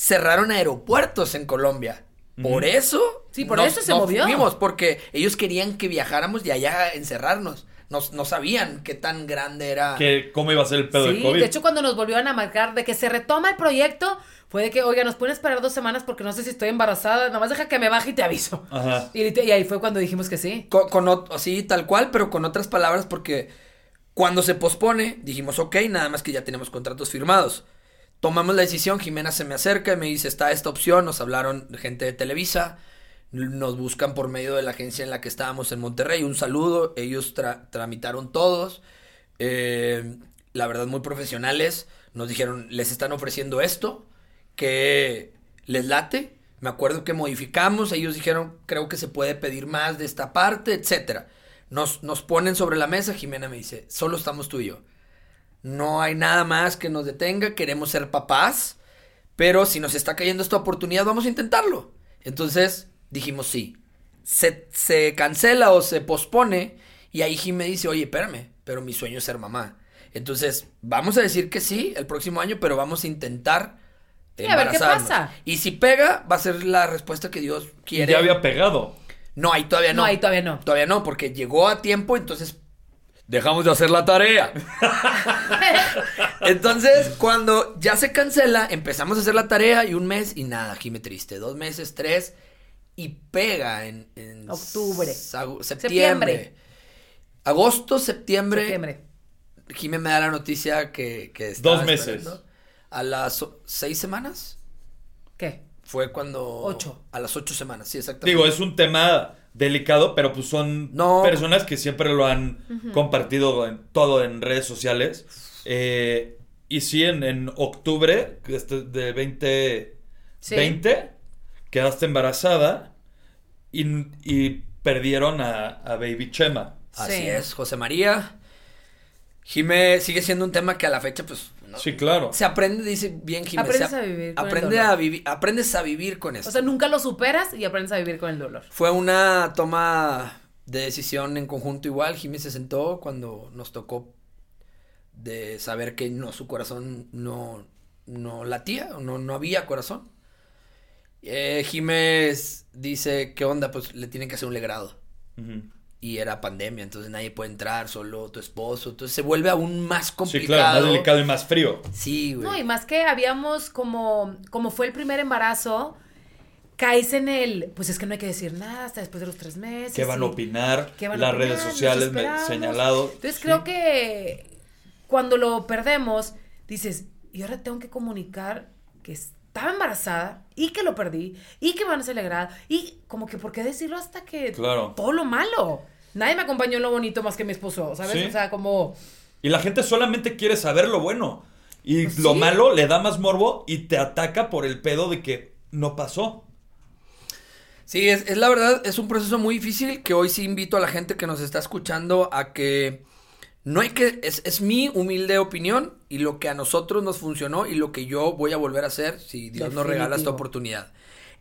cerraron aeropuertos en Colombia. Por eso. Sí, por nos- eso se no movió. fuimos, porque ellos querían que viajáramos y allá a encerrarnos. No, no sabían qué tan grande era. Que, ¿Cómo iba a ser el pedo Sí, del COVID? de hecho cuando nos volvieron a marcar de que se retoma el proyecto, fue de que, oiga, nos pueden esperar dos semanas porque no sé si estoy embarazada, nada más deja que me baje y te aviso. Ajá. Y, y ahí fue cuando dijimos que sí. Con, con sí, tal cual, pero con otras palabras, porque cuando se pospone, dijimos, ok, nada más que ya tenemos contratos firmados. Tomamos la decisión, Jimena se me acerca y me dice, está esta opción, nos hablaron gente de Televisa, nos buscan por medio de la agencia en la que estábamos en Monterrey, un saludo, ellos tra- tramitaron todos, eh, la verdad muy profesionales, nos dijeron, les están ofreciendo esto, que les late. Me acuerdo que modificamos, ellos dijeron, creo que se puede pedir más de esta parte, etcétera. Nos, nos ponen sobre la mesa, Jimena me dice, solo estamos tú y yo. No hay nada más que nos detenga, queremos ser papás, pero si nos está cayendo esta oportunidad, vamos a intentarlo. Entonces dijimos sí. Se, se cancela o se pospone y ahí Jim me dice, oye, espérame, pero mi sueño es ser mamá. Entonces, vamos a decir que sí el próximo año, pero vamos a intentar Sí, a ver qué pasa. Y si pega, va a ser la respuesta que Dios quiere. Ya había pegado. No, ahí todavía no. No, ahí todavía no. Todavía no, porque llegó a tiempo, entonces dejamos de hacer la tarea. entonces, cuando ya se cancela, empezamos a hacer la tarea y un mes y nada, Jime triste. Dos meses, tres y pega en, en Octubre. septiembre. Septiembre. Agosto, septiembre. Septiembre. Jime me da la noticia que, que Dos meses. A las seis semanas. ¿Qué? Fue cuando... Ocho. A las ocho semanas, sí, exactamente. Digo, es un tema delicado, pero pues son No. personas que siempre lo han compartido en todo en redes sociales. Eh, y sí, en, en octubre este, de 2020 quedaste embarazada y, y perdieron a, a Baby Chema. Así Sí. es, José María. Jimé sigue siendo un tema que a la fecha, pues. No- Sí, claro. Se aprende, dice bien Jimé. Aprendes a vivir con el Aprende dolor. a vivir, aprendes a vivir con esto. O sea, nunca lo superas y aprendes a vivir con el dolor. Fue una toma de decisión en conjunto igual. Jimmy se sentó cuando nos tocó de saber que no, su corazón no, no latía, no, no había corazón. Eh, Jiménez dice, ¿qué onda? Pues le tienen que hacer un legrado. Y era pandemia, entonces nadie puede entrar, solo tu esposo. Entonces se vuelve aún más Sí, complicado. claro, más delicado y más frío. Sí, güey. No, y más que habíamos como, como fue el primer embarazo, caes en el, pues es que no hay que decir nada hasta después de los tres meses. ¿Qué van a opinar? ¿qué van a Las opinar? redes sociales me señalado. Entonces Sí. creo que cuando lo perdemos, dices, y ahora tengo que comunicar que estaba embarazada y que lo perdí y que van a celebrar y como que por qué decirlo hasta que Claro. todo lo malo. Nadie me acompañó en lo bonito más que mi esposo, ¿sabes? Sí. O sea, como Y la gente solamente quiere saber lo bueno. Y Pues lo sí. malo le da más morbo y te ataca por el pedo de que no pasó. Sí, es, es la verdad, es un proceso muy difícil que hoy sí invito a la gente que nos está escuchando a que no hay que, es, es mi humilde opinión y lo que a nosotros nos funcionó y lo que yo voy a volver a hacer si Dios nos regala esta oportunidad.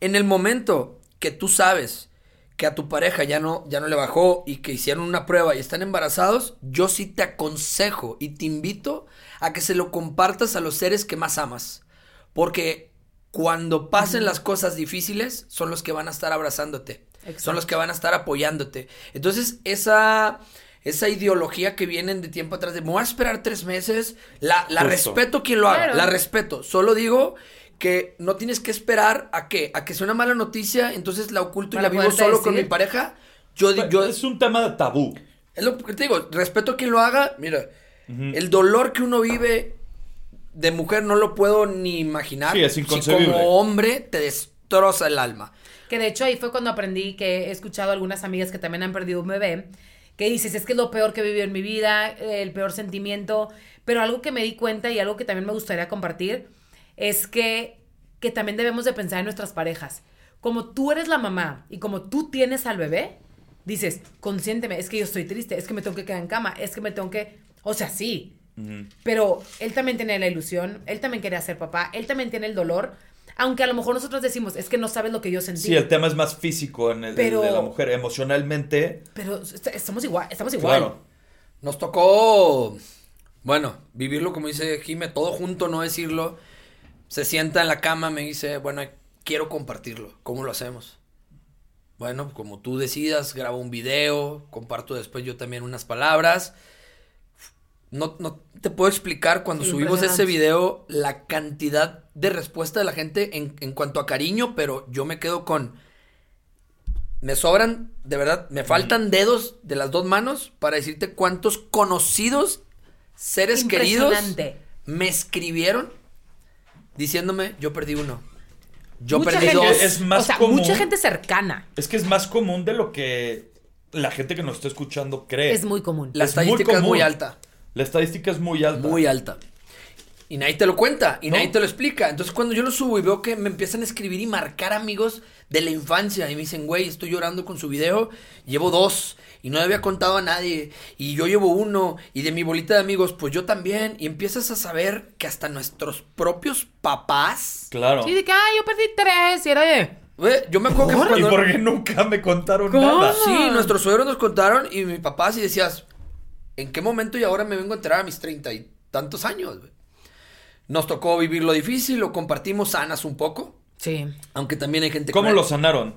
En el momento que tú sabes que a tu pareja ya no, ya no le bajó y que hicieron una prueba y están embarazados, yo sí te aconsejo y te invito a que se lo compartas a los seres que más amas. Porque cuando pasen las cosas difíciles, son los que van a estar abrazándote. Exacto. Son los que van a estar apoyándote. Entonces, esa, esa ideología que vienen de tiempo atrás de me voy a esperar tres meses, la, la respeto quien lo haga, Claro. la respeto. Solo digo que no tienes que esperar a que, a que sea una mala noticia, entonces la oculto y Para la vivo solo con decir. mi pareja. Yo, di- yo, es un tema de tabú. es lo que te digo, respeto a quien lo haga. Mira, el dolor que uno vive de mujer no lo puedo ni imaginar. Sí, es Si inconcebible. como hombre te destroza el alma. Que de hecho ahí fue cuando aprendí que he escuchado a algunas amigas que también han perdido un bebé, que dices, es que es lo peor que he vivido en mi vida, eh, el peor sentimiento, pero algo que me di cuenta y algo que también me gustaría compartir es que, que también debemos de pensar en nuestras parejas. Como tú eres la mamá y como tú tienes al bebé, dices, consiénteme, es que yo estoy triste, es que me tengo que quedar en cama, es que me tengo que... O sea, sí, pero él también tiene la ilusión, él también quería ser papá, él también tiene el dolor, aunque a lo mejor nosotros decimos, es que no sabes lo que yo sentí. Sí, el tema es más físico en el, Pero- el de la mujer. Emocionalmente, Pero est- estamos igual, estamos igual. claro. Nos tocó, bueno, vivirlo como dice Jime, todo junto, no decirlo. Se sienta en la cama, me dice, bueno, quiero compartirlo. ¿Cómo lo hacemos? Bueno, como tú decidas, grabo un video, comparto después yo también unas palabras. No, no te puedo explicar cuando Sí, subimos ese video la cantidad de respuesta de la gente en, en cuanto a cariño, pero yo me quedo con... Me sobran, de verdad, me faltan dedos de las dos manos para decirte cuántos conocidos seres queridos me escribieron diciéndome, yo perdí uno. Yo mucha perdí gente, dos. Es más o sea, común. mucha gente cercana. Es que es más común de lo que la gente que nos está escuchando cree. Es muy común. La es muy estadística es muy alta. La estadística es muy alta. Muy alta. Y nadie te lo cuenta, y No. nadie te lo explica. Entonces cuando yo lo subo y veo que me empiezan a escribir y marcar amigos de la infancia y me dicen, güey, estoy llorando con su video, llevo dos y no le había contado a nadie y yo llevo uno y de mi bolita de amigos, pues yo también. Y empiezas a saber que hasta nuestros propios papás... Claro. Sí, de que, ay, yo perdí tres y era de... Güey, yo me acuerdo que ¿Y cuando... por qué nunca me contaron ¿Cómo? nada? Sí, nuestros suegros nos contaron y mi papá sí decías, ¿en qué momento y ahora me vengo a enterar a mis treinta y tantos años? Nos tocó vivir lo difícil, lo compartimos sanas un poco, Sí. aunque también hay gente... ¿Cómo lo sanaron?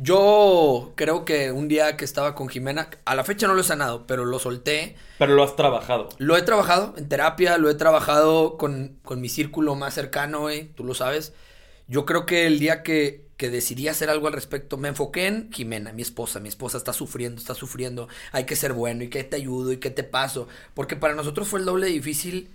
Yo creo que un día que estaba con Jimena, a la fecha no lo he sanado, pero lo solté. Pero lo has trabajado. Lo he trabajado en terapia, lo he trabajado con, con mi círculo más cercano, güey, tú lo sabes. Yo creo que el día que, que decidí hacer algo al respecto, me enfoqué en Jimena, mi esposa. Mi esposa está sufriendo, está sufriendo. Hay que ser bueno y que te ayudo y que te paso. Porque para nosotros fue el doble difícil,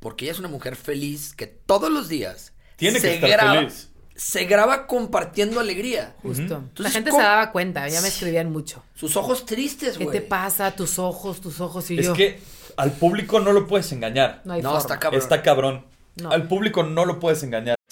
porque ella es una mujer feliz que todos los días Tiene que se estar graba- feliz. se graba compartiendo alegría. Justo. La gente ¿cómo- se daba cuenta, ya me escribían mucho. Sus ojos tristes, ¿Qué güey. te pasa? Tus ojos, tus ojos y Es yo. que al público no lo puedes engañar. no hay No, forma. está cabrón. Está cabrón. No. Al público no lo puedes engañar.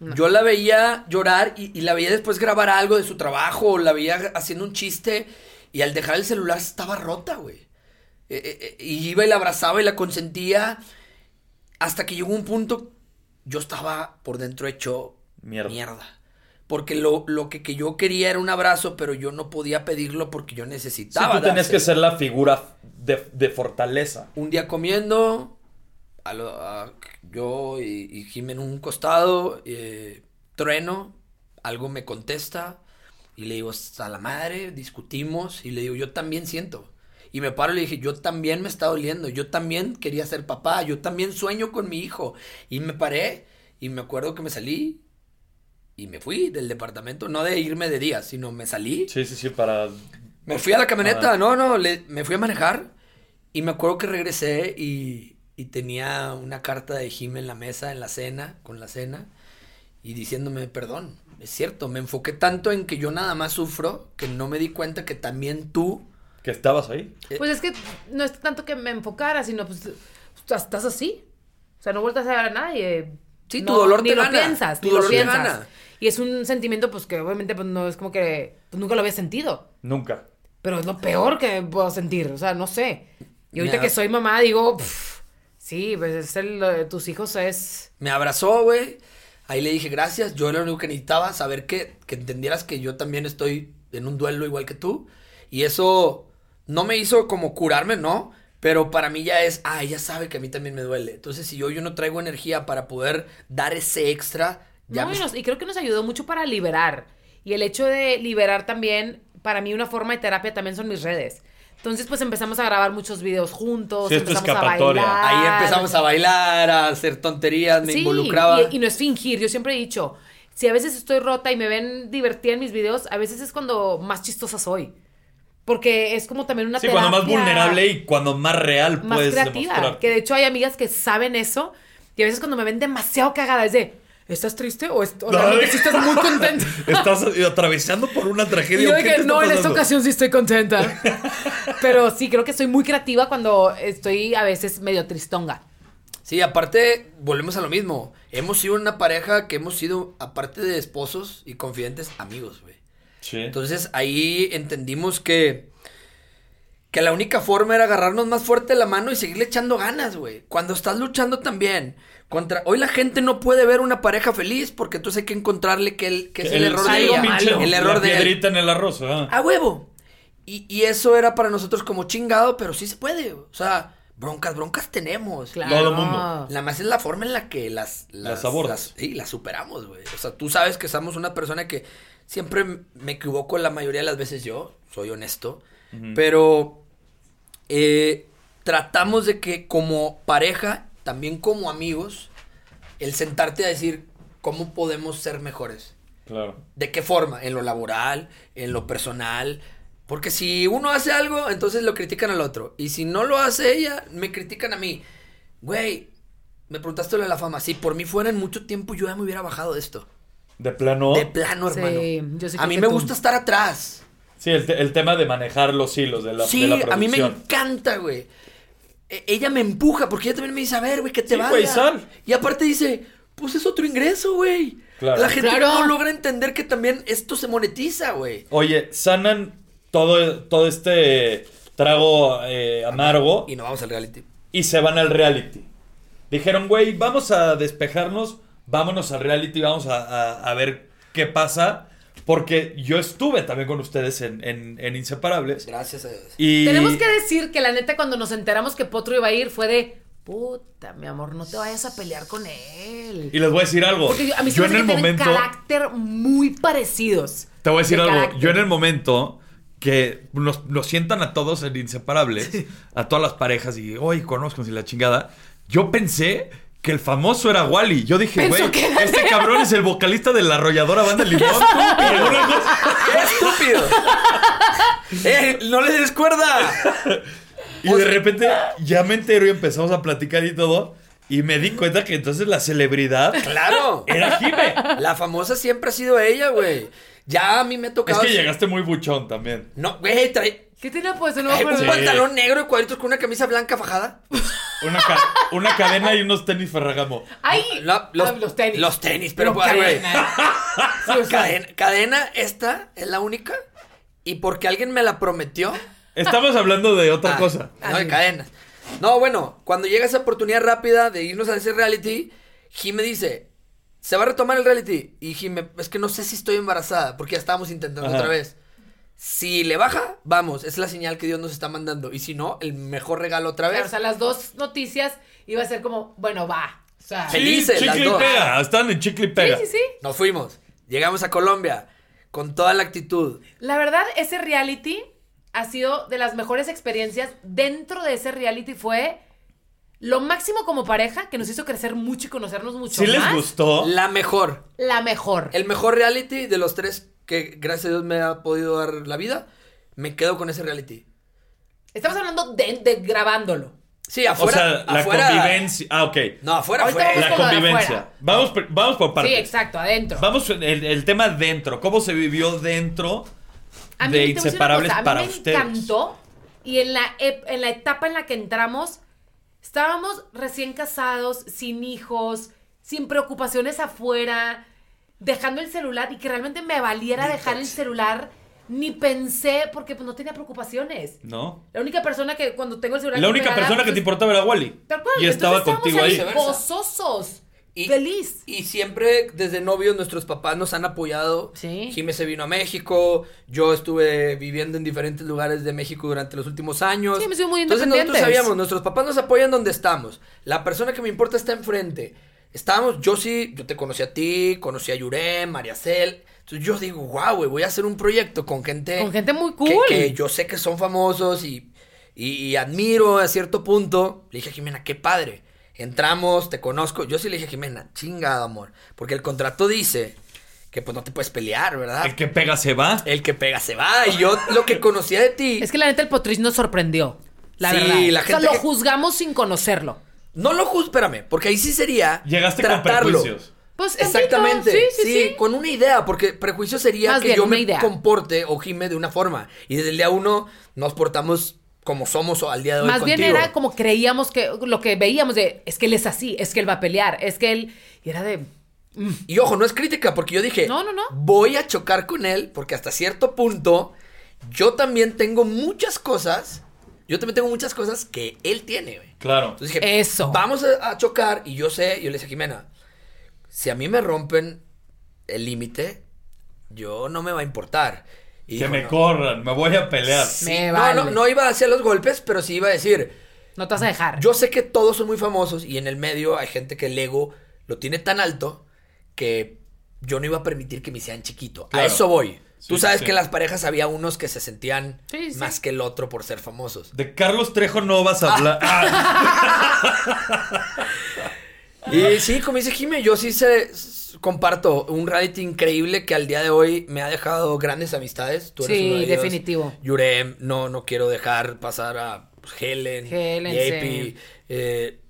Yo la veía llorar y, y la veía después grabar algo de su trabajo, o la veía haciendo un chiste y al dejar el celular estaba rota, güey. Eh, eh, eh, y iba y la abrazaba y la consentía hasta que llegó un punto, yo estaba por dentro hecho Mierda. Porque lo, lo que, que yo quería era un abrazo, pero yo no podía pedirlo porque yo Sí, necesitaba. tú tenías que ser la figura de, de fortaleza. un día comiendo, a lo- a- yo y, y Jim en un costado, eh, trueno, algo me contesta y le digo, a la madre, discutimos y le digo, yo también siento. Y me paro y le dije, yo también me está doliendo, yo también quería ser papá, yo también sueño con mi hijo. Y me paré y me acuerdo que me salí y me fui del departamento, no de irme de día, sino me salí. Sí, sí, sí, para... Me fui a la camioneta, no, no, le- me fui a manejar y me acuerdo que regresé y, y tenía una carta de Jim en la mesa, en la cena, con la cena, y diciéndome perdón. Es cierto, me enfoqué tanto en que yo nada más sufro que no me di cuenta que también tú... Que estabas ahí. Pues es que no es tanto que me enfocara, sino pues estás así. O sea, no vueltas a ver a nadie. Sí, tu No, dolor ni te lo gana, piensas, tu ni lo dolor te piensas. gana. Y es un sentimiento pues que obviamente pues no es como que pues, nunca lo había sentido. Nunca. Pero es lo peor que puedo sentir, o sea, no sé. Y ahorita que soy mamá digo, "Pff, sí, pues es el, de tus hijos es... Me abrazó, güey. Ahí le dije gracias, yo era lo único que necesitaba, saber que, que entendieras que yo también estoy en un duelo igual que tú. Y eso no me hizo como curarme, ¿no? Pero para mí ya es, ah, ella sabe que a mí también me duele. Entonces, si yo, yo no traigo energía para poder dar ese extra, ya No, me- y, nos- y creo que nos ayudó mucho para liberar. Y el hecho de liberar también, para mí una forma de terapia también son mis redes. Entonces, pues empezamos a grabar muchos videos juntos, Sí, empezamos a escapatoria. bailar. Ahí empezamos a bailar, a hacer tonterías, me Sí, involucraba. Y, y no es fingir, yo siempre he dicho, si a veces estoy rota y me ven divertida en mis videos, a veces es cuando más chistosa soy. Porque es como también una Sí, cuando más vulnerable y cuando más real más puedes creativa. demostrar. Que de hecho hay amigas que saben eso y a veces cuando me ven demasiado cagada es de, ¿estás triste o, est- o realmente sí estás muy contenta? Estás atravesando por una tragedia. Y yo ¿qué de te que está no, en esta ocasión sí estoy contenta. Pero sí, creo que soy muy creativa cuando estoy a veces medio tristonga. Sí, aparte, volvemos a lo mismo. Hemos sido una pareja que hemos sido, aparte de esposos y confidentes, amigos, güey. Sí. Entonces ahí entendimos que que la única forma era agarrarnos más fuerte la mano y seguirle echando ganas, güey. Cuando estás luchando también contra hoy la gente no puede ver una pareja feliz porque entonces hay que encontrarle que, el, que es el, error de ella, el error la de él. piedrita en el arroz. ah. A huevo. Y, y eso era para nosotros como chingado, pero sí se puede. O sea, broncas, broncas tenemos. Claro. Todo mundo. La más es la forma en la que las... Las abordas. sí, las superamos, güey. O sea, tú sabes que somos una persona que siempre me equivoco la mayoría de las veces yo, soy honesto. Pero eh, tratamos de que como pareja, también como amigos, el sentarte a decir cómo podemos ser mejores. Claro. ¿De qué forma? En lo laboral, en lo personal. Porque si uno hace algo, entonces lo critican al otro. Y si no lo hace ella, me critican a mí. Güey, me preguntaste lo de la fama. Si por mí fuera en mucho tiempo, yo ya me hubiera bajado de esto. De plano. De plano, Sí, hermano. yo sí a mí que me tú. gusta estar atrás. Sí, el, te- el tema de manejar los hilos de la, sí, de la a mí me encanta, güey. E- ella me empuja porque ella también me dice, a ver, güey, que te Sí, vaya. sal. Y aparte dice, pues es otro ingreso, güey. Claro. La gente Claro. no logra entender que también esto se monetiza, güey. Oye, sanan todo, todo este trago eh, amargo Y no vamos al reality. y se van al reality. Dijeron, güey, vamos a despejarnos, vámonos al reality, vamos a, a- a ver qué pasa. Porque yo estuve también con ustedes en, en- en Inseparables. Gracias a Dios. Y Tenemos que decir que la neta cuando nos enteramos que Potro iba a ir fue de puta, mi amor, no te vayas a pelear con él. Y les voy a decir algo. Porque yo- a mí se yo me en el que tienen momento. carácter muy parecidos. Te voy a decir De algo. carácter. Yo en el momento que nos, nos sientan a todos en Inseparables, a todas las parejas y, oye, conozco y la chingada, yo pensé que el famoso era Wally. Yo dije, güey, este Leo". cabrón es el vocalista de la arrolladora banda Limón. Y una cosa- ¡Qué estúpido! ¡Eh! ¡No le des cuerda! Y de repente ya me entero y empezamos a platicar y todo. Y me di cuenta que entonces la celebridad ¡Claro! era Jime. La famosa siempre ha sido ella, güey. Ya a mí me ha Es tocado. que llegaste muy buchón también. No, güey, trae ¿Qué tenía puesto? No me ay, un. Sí. pantalón negro y cuadritos con una camisa blanca fajada. Una, ca- una cadena y unos tenis Ferragamo. Ay, los, los tenis. Los tenis, pero, Pero güey. cadena. Sí, o sea, Cadena, cadena, esta es la única. Y porque alguien me la prometió. Estamos hablando de otra Ah, cosa. No, de cadenas. No, bueno, cuando llega esa oportunidad rápida de irnos a ese reality, Jime dice, se va a retomar el reality. Y Jime, es que no sé si estoy embarazada, porque ya estábamos intentando Ajá. otra vez. Si le baja, vamos, es la señal que Dios nos está mandando. Y si no, el mejor regalo otra Claro, vez. o sea, las dos noticias iba a ser como, bueno, va. O sea, Sí. Felices, Sí, las chicle y dos. pega. Están en chicle y pega. sí, sí, sí. Nos fuimos. Llegamos a Colombia con toda la actitud. La verdad, ese reality ha sido de las mejores experiencias. Dentro de ese reality fue lo máximo como pareja, que nos hizo crecer mucho y conocernos mucho ¿Sí les más. gustó? La mejor. La mejor. El mejor reality de los tres que gracias a Dios me ha podido dar la vida. Me quedo con ese reality. Estamos hablando de, de grabándolo. Sí, O afuera. sea, la afuera- convivencia. Ah, ok. No, afuera, afuera. La convivencia. afuera. Vamos, por- vamos por partes. Sí, exacto, adentro. Vamos, el, el tema dentro. ¿Cómo se vivió dentro A mí, de Inseparables cosa, a mí para me ustedes? encantó. Y en la, en la etapa en la que entramos, estábamos recién casados, sin hijos, sin preocupaciones afuera, dejando el celular y que realmente me valiera dejar el celular. Ni pensé porque pues, no tenía preocupaciones. ¿No? La única persona que cuando tengo el celular. La me única persona que pues, te importaba era Wally. tal cual. Y estaba contigo ahí. Gozosos. Y- feliz. Y siempre desde novios nuestros papás nos han apoyado. Sí. Jimé se vino a México. Yo estuve viviendo en diferentes lugares de México durante los últimos años. Sí, sido muy Entonces nosotros sabíamos, nuestros papás nos apoyan donde estamos. La persona que me importa está enfrente. Estábamos, yo sí, yo te conocí a ti, conocí a Yurem, Mariacel. Entonces yo digo, wow, güey, voy a hacer un proyecto con gente. Con gente muy cool. Que, yo sé que son famosos y, y, y admiro a cierto punto. Le dije a Jimena, qué padre. Entramos, te conozco. Yo sí le dije a Jimena, chingado amor. Porque el contrato dice que pues no te puedes pelear, ¿verdad? El que pega se va. El que pega se va. Y yo lo que conocía de ti. Es que la neta el Potriz nos sorprendió. La Sí, verdad. la o sea, lo que- juzgamos sin conocerlo. No lo juzgo, espérame, porque ahí sí sería. Llegaste tratarlo. con prejuicios. Pues Exactamente. Sí, sí, sí. con una idea, porque prejuicio sería Más que bien, yo me idea. comporte o gime de una forma. Y desde el día uno nos portamos como somos o al día de hoy. Más bien era como creíamos que lo que veíamos de es que él es así, es que él va a pelear, es que él y era de Y ojo, no es crítica, porque yo dije, No, no, no. voy a chocar con él, porque hasta cierto punto yo también tengo muchas cosas, yo también tengo muchas cosas que él tiene, güey. Claro. Entonces dije, Eso. vamos a, a chocar, y yo sé, yo le dije a Jimena, si a mí me rompen el límite, yo no me va a importar. Y que dijo, me no. corran, me voy a pelear. me no, vale. no, no iba hacia los golpes, pero sí iba a decir, No te vas a dejar. yo sé que todos son muy famosos y en el medio hay gente que el ego lo tiene tan alto que yo no iba a permitir que me hicieran chiquito. Claro. A eso voy. Tú sabes sí. que en las parejas había unos que se sentían Sí, sí. más que el otro por ser famosos. De Carlos Trejo no vas a hablar. Ah, Y sí, como dice Jimmy, yo sí se comparto un reality increíble que al día de hoy me ha dejado grandes amistades. Tú eres Sí, uno de ellos. definitivo. Yurem, no, no quiero dejar pasar a Helen, Helen, JP, sí. eh,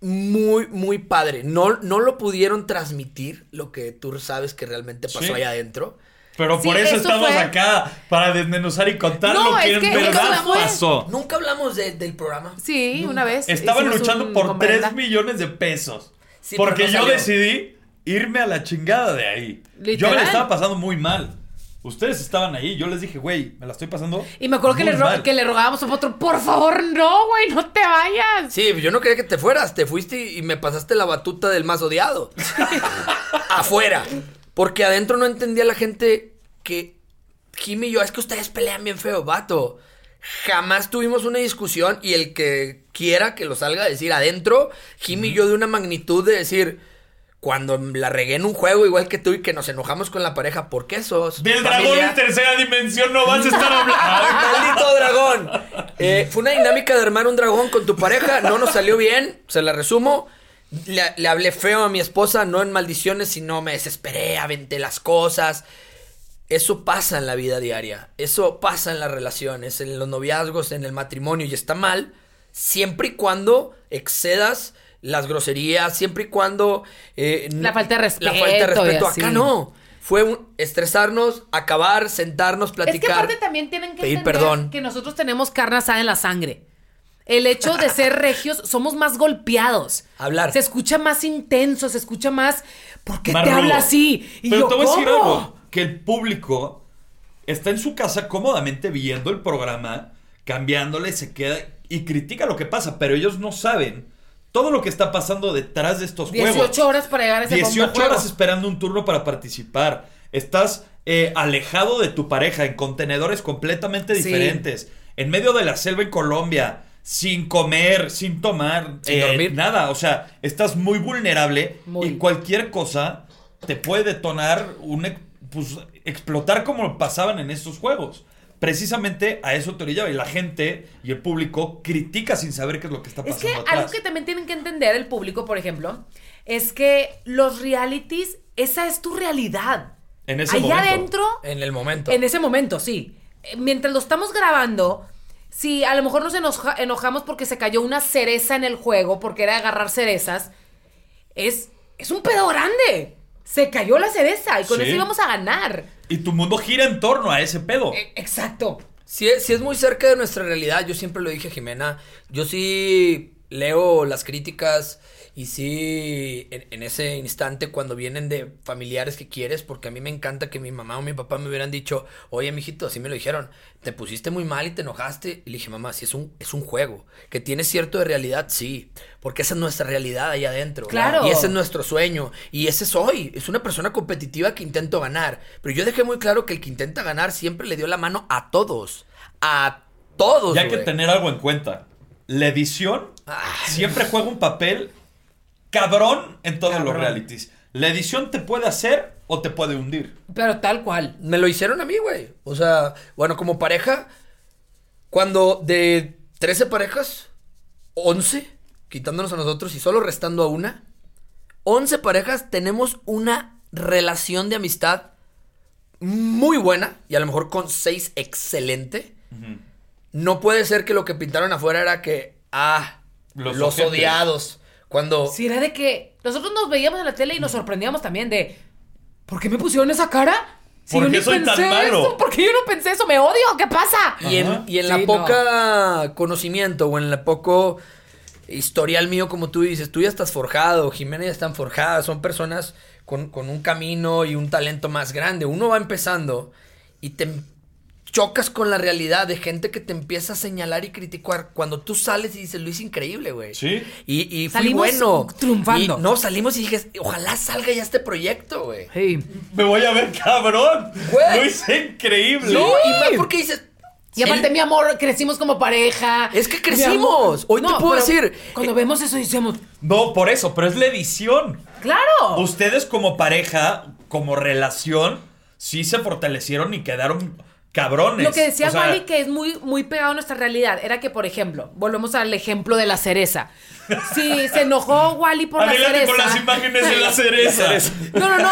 muy, muy padre. No, no lo pudieron transmitir lo que tú sabes que realmente pasó Sí. allá adentro. Pero Sí, por eso, eso estamos fue- acá, para desmenuzar y contar No, lo que es en que verdad fue- pasó. Nunca hablamos de- del programa. Sí, una vez. Estaban luchando por con 3 Brenda. millones de pesos. Sí, porque pero no yo decidí irme a la chingada de ahí. Yo me Literal. la estaba pasando muy mal. Ustedes estaban ahí. Yo les dije, güey, me la estoy pasando. Y me acuerdo que le, que le rogábamos a otro, por favor, no, güey, no te vayas. Sí, yo no quería que te fueras, te fuiste y y me pasaste la batuta del más odiado. Afuera. Porque adentro no entendía la gente que Jimmy y yo, es que ustedes pelean bien feo, vato. Jamás tuvimos una discusión y el que quiera que lo salga a decir adentro, Jimmy y yo de una magnitud de decir, cuando la regué en un juego igual que tú y que nos enojamos con la pareja, ¿por qué sos? Del dragón en tercera dimensión no vas a estar hablando. ¡Ay, maldito dragón! Eh, fue una dinámica de armar un dragón con tu pareja, no nos salió bien, se la resumo. Le, le hablé feo a mi esposa, no en maldiciones, sino me desesperé, aventé las cosas. Eso pasa en la vida diaria, eso pasa en las relaciones, en los noviazgos, en el matrimonio y está mal siempre y cuando excedas las groserías, siempre y cuando... eh, La falta de respeto La falta de respeto. Acá no. Fue un estresarnos, acabar, sentarnos, Es platicar. que aparte también tienen que pedir entender perdón. que nosotros tenemos carne asada en la sangre. El hecho de ser regios, somos más golpeados. Hablar. Se escucha más intenso, se escucha más. ¿Por qué Más te rudo. habla así? Y Pero yo, te voy a decir ¿cómo? algo. Que el público está en su casa cómodamente viendo el programa, cambiándole, se queda y critica lo que pasa, pero ellos no saben todo lo que está pasando detrás de estos 18 juegos. horas para llegar a ese 18 juego. horas esperando un turno para participar. Estás eh, alejado de tu pareja en contenedores completamente Sí. diferentes. En medio de la selva en Colombia. Sin comer, sin tomar, Sin eh, dormir. nada. O sea, estás muy vulnerable Muy. y cualquier cosa te puede detonar un pues, explotar como pasaban en estos juegos. Precisamente a eso te orillaba y la gente y el público critica sin saber qué es lo que está Es pasando que atrás. algo que también tienen que entender el público, por ejemplo, es que los realities, esa es tu realidad. En ese Allá momento. adentro, En el momento. en ese momento, sí. Eh, Mientras lo estamos grabando, si a lo mejor nos enoja- enojamos porque se cayó una cereza en el juego, porque era agarrar cerezas, es, es un pedo grande. Se cayó la cereza y con Sí. eso íbamos a ganar. Y tu mundo gira en torno a ese pedo. Eh, Exacto. Si es, si es muy cerca de nuestra realidad, yo siempre lo dije a Jimena, yo sí leo las críticas y sí en, en ese instante cuando vienen de familiares que quieres, porque a mí me encanta que mi mamá o mi papá me hubieran dicho, oye mijito, así me lo dijeron, te pusiste muy mal y te enojaste. Y le dije, mamá, si es un, es un juego, que tiene cierto de realidad, sí, porque esa es nuestra realidad ahí adentro. Claro. Y ese es nuestro sueño. Y ese soy. Es una persona competitiva que intento ganar. Pero yo dejé muy claro que el que intenta ganar siempre le dio la mano a todos. A todos. Y hay que tener algo en cuenta. La edición siempre juega un papel cabrón en todos los realities. La edición te puede hacer o te puede hundir. Pero tal cual. Me lo hicieron a mí, güey. O sea, bueno, como pareja, cuando de 13 parejas, 11, quitándonos a nosotros y solo restando a una, 11 parejas tenemos una relación de amistad muy buena y a lo mejor con 6 excelente. No puede ser que lo que pintaron afuera era que, ah, Los odiados. Cuando Si era de que nosotros nos veíamos en la tele y nos sorprendíamos también de ¿por qué me pusieron esa cara? Si ¿Por yo qué ni soy tan pensé malo? eso, ¿Por qué yo no pensé eso? ¿Me odio? ¿Qué pasa? Y en, y en Sí, la no. poca conocimiento o en la poco historial mío, como tú dices, tú ya estás forjado, Jimena ya están forjadas, son personas con, con un camino y un talento más grande. Uno va empezando y te chocas con la realidad de gente que te empieza a señalar y criticar cuando tú sales y dices, lo hice increíble, güey. Sí. Y, y fui Salimos bueno. triunfando. Y, no, salimos y dije, ojalá salga ya este proyecto, güey. Me voy a ver cabrón. Güey. Lo hice increíble. No, y más porque dices... Y aparte, "Sí". mi amor, crecimos como pareja. Es que crecimos. Hoy te puedo decir, Cuando eh, vemos eso decimos, No, por eso, pero es la edición. ¡claro! Ustedes como pareja, como relación, sí se fortalecieron y quedaron cabrones. Lo que decía O sea, Wally, que es muy, muy pegado a nuestra realidad, era que, por ejemplo, volvemos al ejemplo de la cereza. Si se enojó Wally por la cereza. con las imágenes de la cereza. No, no, no.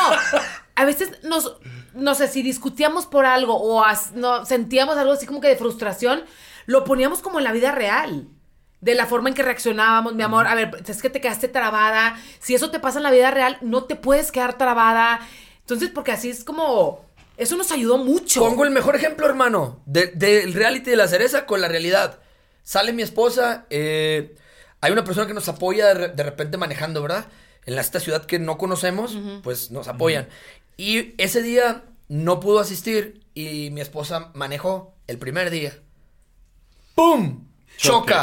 A veces nos, no sé, si discutíamos por algo o as- no, sentíamos algo así como que de frustración, lo poníamos como en la vida real. De la forma en que reaccionábamos, mi amor. A ver, es que te quedaste trabada. Si eso te pasa en la vida real, no te puedes quedar trabada. Entonces, porque así es como. Eso nos ayudó mucho. Pongo el mejor ejemplo, hermano, de- del reality de la cereza con la realidad. Sale mi esposa, eh, hay una persona que nos apoya de, re- de repente manejando, ¿verdad? En esta ciudad que no conocemos, pues nos apoyan. Y ese día no pudo asistir y mi esposa manejó el primer día. ¡Pum! Choque.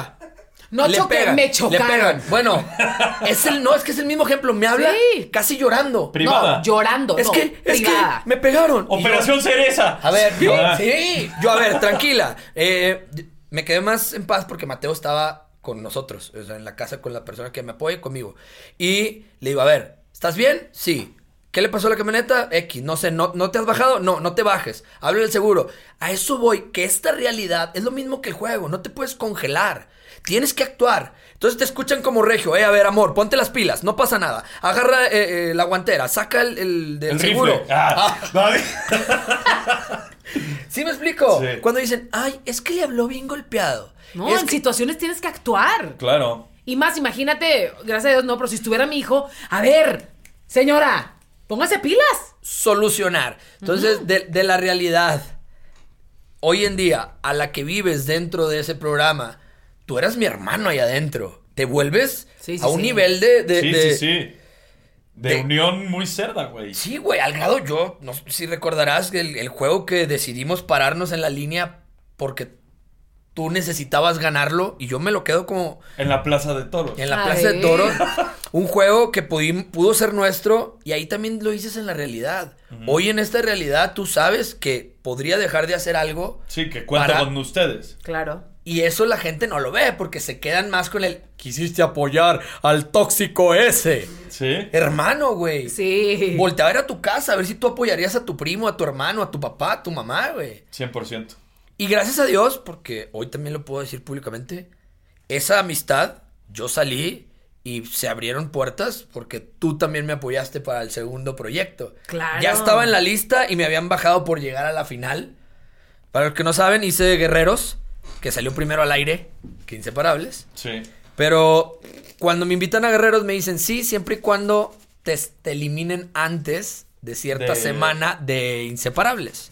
No choqué, me chocaron. Le pegan. Bueno, es el, no, es que es el mismo ejemplo. Me habla Sí. casi llorando. Privada. No, llorando. Es no, que, es que me pegaron. Yo- Operación Cereza. a ver, yo, Ah. sí, yo, a ver, tranquila. Eh, me quedé más en paz porque Mateo estaba con nosotros, o sea, en la casa con la persona que me apoya conmigo. Y le digo, a ver, ¿estás bien? Sí. ¿Qué le pasó a la camioneta? X, no sé, ¿no, ¿no te has bajado? No, no te bajes. Habla del seguro. A eso voy, que esta realidad es lo mismo que el juego, no te puedes congelar. Tienes que actuar. Entonces te escuchan como regio, eh, a ver, amor, ponte las pilas, no pasa nada. Agarra eh, eh, la guantera, saca el, el del El seguro. Ah, vale. ¿Sí me explico? Sí. Cuando dicen, ay, es que le habló bien golpeado. No, es en que- situaciones tienes que actuar. Claro. Y más, imagínate, gracias a Dios no, pero si estuviera mi hijo, a ver, señora, póngase pilas. solucionar. Entonces, de, de la realidad, hoy en día, a la que vives dentro de ese programa, tú eras mi hermano ahí adentro. Te vuelves Sí, sí, a un sí. nivel de... de- sí, de- sí, sí. De, de- unión muy cerda, güey. Sí, güey, al grado yo, no sé si recordarás que el, el juego que decidimos pararnos en la línea porque tú necesitabas ganarlo y yo me lo quedo como En la plaza de toros. en la A Plaza de. Toros. Un juego que pudi- pudo ser nuestro y ahí también lo dices en la realidad. Hoy en esta realidad tú sabes que podría dejar de hacer algo Sí, que cuento Para- con ustedes. Claro. Y eso la gente no lo ve porque se quedan más con el quisiste apoyar al tóxico ese. Sí. Hermano, güey. Sí. Voltea a ver a tu casa, a ver si tú apoyarías a tu primo, a tu hermano, a tu papá, a tu mamá, güey. 100%. Y gracias a Dios, porque hoy también lo puedo decir públicamente, esa amistad, yo salí y se abrieron puertas porque tú también me apoyaste para el segundo proyecto. Claro. Ya estaba en la lista y me habían bajado por llegar a la final. Para los que no saben, hice Guerreros, que salió primero al aire que Inseparables. Sí. Pero cuando me invitan a Guerreros me dicen sí, siempre y cuando te, te eliminen antes de cierta De- semana de Inseparables.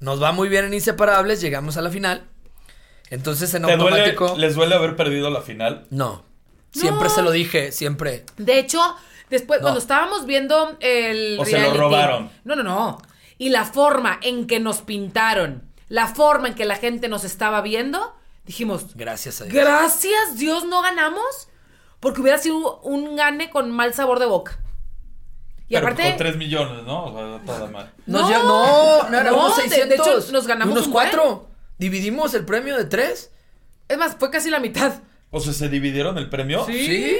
Nos va muy bien en Inseparables, llegamos a la final. Entonces en ¿Te duele, automático... ¿Les duele haber perdido la final? No. Siempre No. se lo dije, siempre. De hecho, después, No. cuando estábamos viendo el. O se lo robaron. No, no, no. Y la forma en que nos pintaron, la forma en que la gente nos estaba viendo, dijimos, Gracias a Dios. gracias Dios no ganamos, porque hubiera sido un gane con mal sabor de boca. Y Pero aparte. con 3 millones, ¿no? O sea, toda madre. Nos No. lle- no, no, era No, unos de- de 600. hecho, nos ganamos unos un. Dividimos el premio de tres. Es más, fue casi la mitad. O sea, ¿se dividieron el premio? Sí.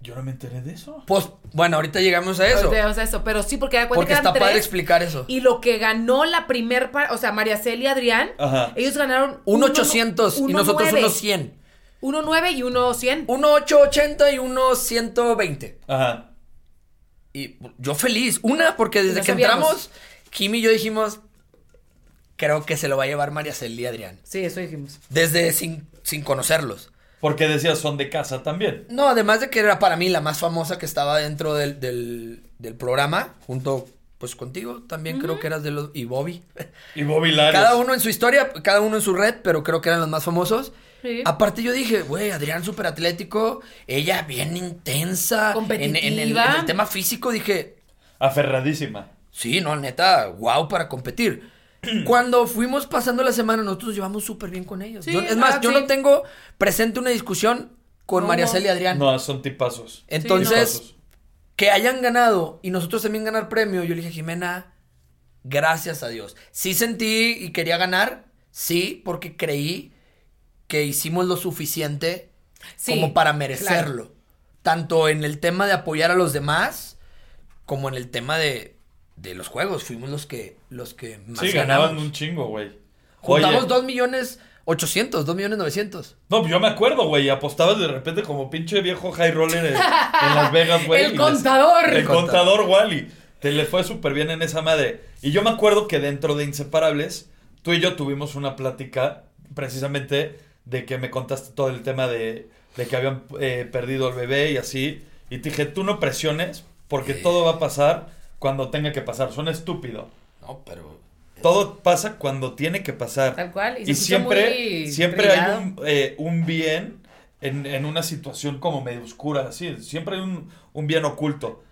Yo no me enteré de eso. Pues, bueno, ahorita llegamos a eso. Ahorita vamos a eso, pero sí, porque da cuenta Porque que eran está padre tres, explicar eso. Y lo que ganó la primer, o sea, María Celia y Adrián, Ajá. ellos ganaron Un uno- 800 y uno nosotros nueve. unos 100. Uno 9 y uno 100. Uno 880 y uno 120. Ajá. Y yo feliz. Una, porque desde No que sabíamos. entramos, Kim y yo dijimos, creo que se lo va a llevar María Celia y Adrián. Sí, eso dijimos. Desde sin, sin conocerlos. Porque decías son de casa también. No, además de que era para mí la más famosa que estaba dentro del, del, del programa, junto pues contigo, también creo que eras de los... y Bobby. Y Bobby Larios. Cada uno en su historia, cada uno en su red, pero creo que eran los más famosos. Sí. Aparte yo dije, güey, Adrián súper atlético, ella bien intensa. En, en el, en Competitiva. el tema físico dije, Aferradísima. sí, no, neta, wow para competir. Cuando fuimos pasando la semana, nosotros nos llevamos súper bien con ellos. Sí, Yo- es más, ah, yo sí. no tengo presente una discusión con No, María no. Celia y Adrián. No, son tipazos. Entonces, Tipazos. que hayan ganado y nosotros también ganar premio, yo le dije, Jimena, gracias a Dios. Sí sentí y quería ganar, sí, porque creí que hicimos lo suficiente Sí, como para merecerlo. Tanto en el tema de apoyar a los demás, como en el tema de, de los juegos. Fuimos los que, los que más Sí, ganamos. ganaban un chingo, güey. Juntamos Oye, 2 millones 800, 2 millones 900. No, yo me acuerdo, güey. Apostabas de repente como pinche viejo high roller en, en Las Vegas, güey. El les- contador. El El contador, Wally. Te le fue súper bien en esa madre. Y yo me acuerdo que dentro de Inseparables, tú y yo tuvimos una plática precisamente de que me contaste todo el tema de, de que habían eh, perdido el bebé y así. Y te dije, tú no presiones porque todo va a pasar cuando tenga que pasar. Suena estúpido. No, pero... Todo pasa cuando tiene que pasar. Tal cual, y se Y, siempre, siempre brillado. hay un, eh, un bien en, en una situación como medio oscura, así. Siempre hay un, un bien oculto.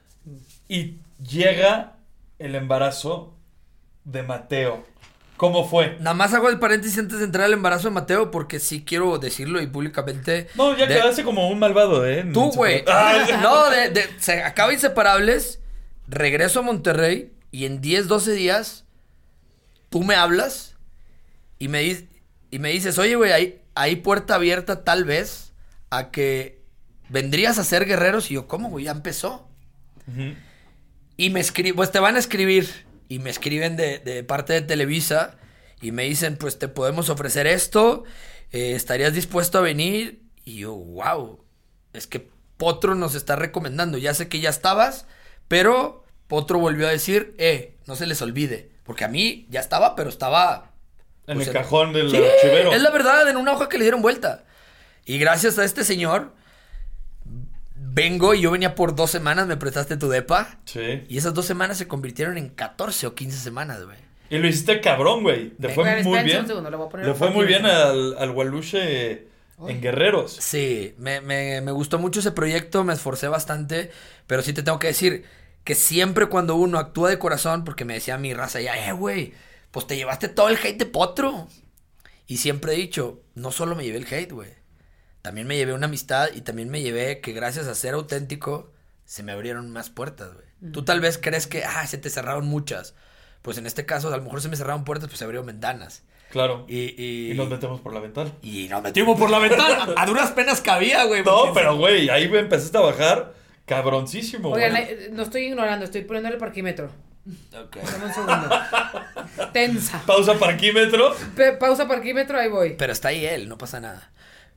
Y llega el embarazo de Mateo. ¿Cómo fue? Nada más hago el paréntesis antes de entrar al embarazo de Mateo, porque sí quiero decirlo y públicamente. No, ya de- quedaste como un malvado, ¿eh? Tú, güey. Ah, No, de, de- se acaba Inseparables, regreso a Monterrey y en 10, 12 días tú me hablas y me, di- y me dices, oye, güey, hay, hay puerta abierta tal vez a que vendrías a ser guerreros y yo, ¿cómo, güey? Ya empezó. Y me escriben, pues te van a escribir y me escriben de, de parte de Televisa y me dicen, pues te podemos ofrecer esto, eh, ¿estarías dispuesto a venir? Y yo, wow, es que Potro nos está recomendando, ya sé que ya estabas, pero Potro volvió a decir, eh, no se les olvide, porque a mí ya estaba, pero estaba... En pues, el cajón del Sí, archivero. Es la verdad, en una hoja que le dieron vuelta. Y gracias a este señor, vengo y yo venía por dos semanas, me prestaste tu depa. Sí. Y esas dos semanas se convirtieron en 14 o 15 semanas, güey. Y lo hiciste cabrón, güey. Le fue muy bien. le fue muy bien al, al Waluche en Guerreros. Sí, me, me- me gustó mucho ese proyecto, me esforcé bastante, pero sí te tengo que decir que siempre cuando uno actúa de corazón, porque me decía mi raza ya, eh, güey, pues te llevaste todo el hate de Potro. Y siempre he dicho, no solo me llevé el hate, güey. También me llevé una amistad y también me llevé que gracias a ser auténtico se me abrieron más puertas, güey. Tú tal vez crees que, ah, se te cerraron muchas. Pues en este caso, a lo mejor se me cerraron puertas, pues se abrieron ventanas. Claro. Y, y, Y nos metemos por la ventana. y nos metimos por la ventana. A duras penas cabía, güey. No, pero güey, ahí me empezaste a bajar cabroncísimo, güey. Oigan, eh, no estoy ignorando, estoy poniendo el parquímetro. Ok. Dame un segundo. Tensa. Pausa parquímetro. Pe- pausa parquímetro, ahí voy. Pero está ahí él, no pasa nada.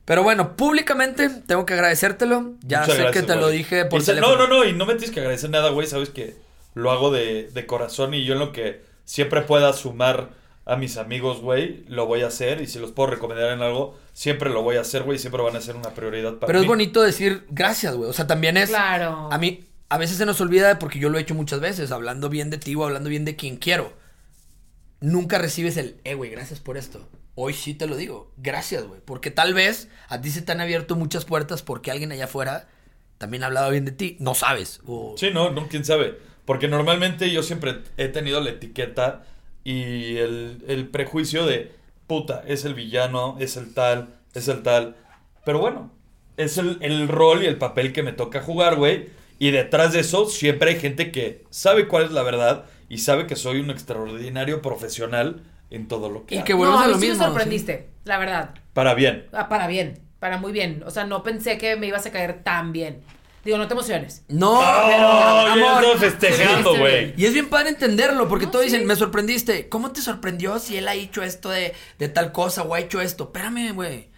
Pero bueno, públicamente tengo que agradecértelo. Ya Muchas sé gracias, que te lo dije por se- teléfono. No, no, no, y no me tienes que agradecer nada, güey. Sabes que lo hago de, de corazón y yo en lo que siempre pueda sumar a mis amigos, güey, lo voy a hacer. Y si los puedo recomendar en algo, siempre lo voy a hacer, güey. Siempre van a ser una prioridad para Pero mí. es bonito decir gracias, güey. O sea, también es. Claro. A mí, a veces se nos olvida porque yo lo he hecho muchas veces, hablando bien de ti o hablando bien de quien quiero. Nunca recibes el, eh, güey, gracias por esto. Hoy sí te lo digo, gracias, güey. Porque tal vez a ti se te han abierto muchas puertas porque alguien allá afuera también ha hablado bien de ti. No sabes. O... Sí, no, no, quién sabe. Porque normalmente yo siempre he tenido la etiqueta y el, el prejuicio de puta, es el villano, es el tal, es el tal. Pero bueno, es el, el rol y el papel que me toca jugar, güey. Y detrás de eso siempre hay gente que sabe cuál es la verdad y sabe que soy un extraordinario profesional en todo lo que Y hago. que vuelves no, a lo sí mismo. me sorprendiste, la verdad. Para bien. Ah, para bien, para muy bien. O sea, no pensé que me ibas a caer tan bien. Digo, no te emociones. No, ¡Oh! ya amor. estaba festejando, güey. Y es bien padre entenderlo, porque No, todos sí. dicen, me sorprendiste. ¿Cómo te sorprendió si él ha hecho esto de, de tal cosa o ha hecho esto? Espérame, güey.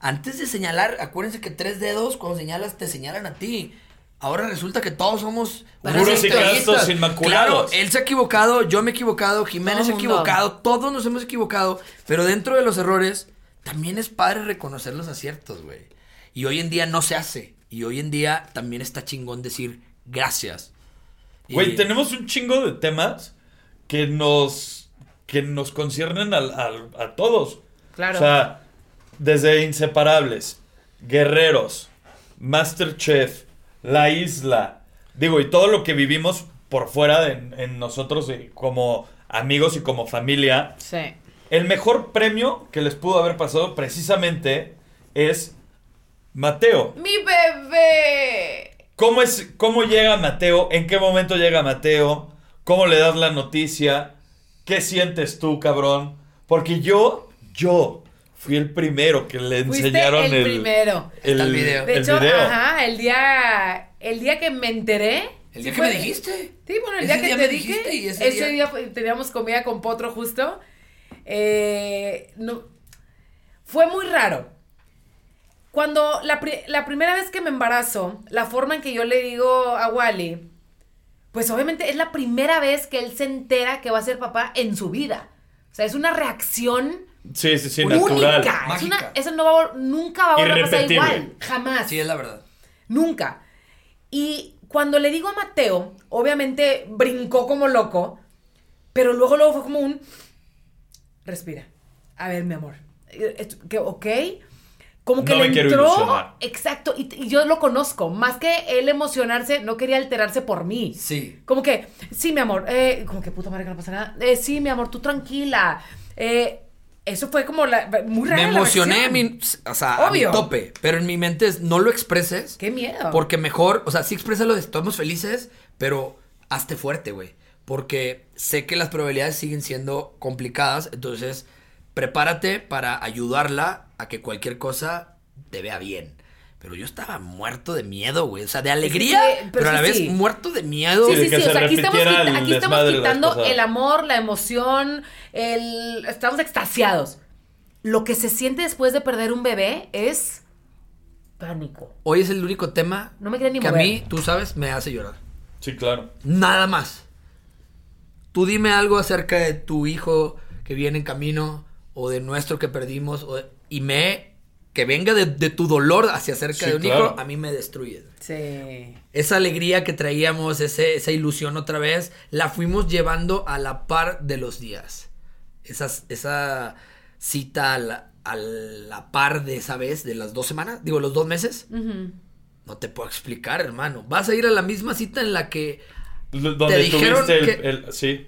Antes de señalar, acuérdense que tres dedos, cuando señalas, te señalan a ti. Ahora resulta que todos somos Puros y castos inmaculados. Claro, él se ha equivocado, yo me he equivocado, Jiménez se ha equivocado, todos nos hemos equivocado. Pero dentro de los errores, también es padre reconocer los aciertos, güey. Y hoy en día no se hace. Y hoy en día también está chingón decir gracias. Y- Güey, tenemos un chingo de temas que nos que nos conciernen al- al- a todos. Claro. O sea, desde Inseparables, Guerreros, Masterchef, La Isla, digo, y todo lo que vivimos por fuera de en nosotros como amigos y como familia. Sí. El mejor premio que les pudo haber pasado precisamente es Mateo. ¡Mi bebé! ¿Cómo, es, ¿Cómo llega Mateo? ¿En qué momento llega Mateo? ¿Cómo le das la noticia? ¿Qué sientes tú, cabrón? Porque yo, yo fui el primero que le Fuiste enseñaron el el, primero. Está el video. De el hecho, video. ajá, el día, el día que me enteré. El día que me dijiste. Sí, bueno, el Ese día que día te me dije. dijiste y ese ese día- teníamos comida con Potro justo. Eh, no, fue muy raro. Cuando la, pri- la primera vez que me embarazo, la forma en que yo le digo a Wally, pues obviamente es la primera vez que él se entera que va a ser papá en su vida. O sea, es una reacción Sí, sí, sí, única. natural. Es una- Mágica. eso no va nunca va a volver a pasar igual. Jamás. Sí, es la verdad. Nunca. Y cuando le digo a Mateo, obviamente brincó como loco, pero luego luego fue como un respira. A ver, mi amor. Eh, ¿Ok? Como que No le me quiero entró. Exacto. Y, y yo lo conozco. Más que él emocionarse, no quería alterarse por mí. Sí. Como que, sí, mi amor. eh, como que puta madre que no pasa nada. Eh, sí, mi amor, tú tranquila. Eh, eso fue como la, muy rara Me la emocioné, reacción. mi- o sea, a mi Obvio. tope. Pero en mi mente es, no lo expreses. Qué miedo. Porque mejor, o sea, sí exprésalo de estamos felices, pero hazte fuerte, güey. Porque sé que las probabilidades siguen siendo complicadas, entonces prepárate para ayudarla a que cualquier cosa te vea bien. Pero yo estaba muerto de miedo, güey. O sea, de alegría, pero pero, a la vez sí. muerto de miedo. Sí, sí, sí. O sea, aquí estamos, quita- aquí estamos quitando el amor, la emoción, el... Estamos extasiados. Lo que se siente después de perder un bebé es pánico. Hoy es el único tema No me ni que mover. a mí, tú sabes, me hace llorar. Sí, claro. Nada más. Tú dime algo acerca de tu hijo que viene en camino o de nuestro que perdimos o de- y me que venga de, de tu dolor hacia acerca Sí, de un claro. hijo, a mí me destruye. Sí. Esa alegría que traíamos, ese- esa ilusión otra vez, la fuimos llevando a la par de los días. Esas, esa cita a la, a la par de esa vez, de las dos semanas, digo, los dos meses. No te puedo explicar, hermano. Vas a ir a la misma cita en la que L- Donde dijeron tuviste el, que- el- Sí.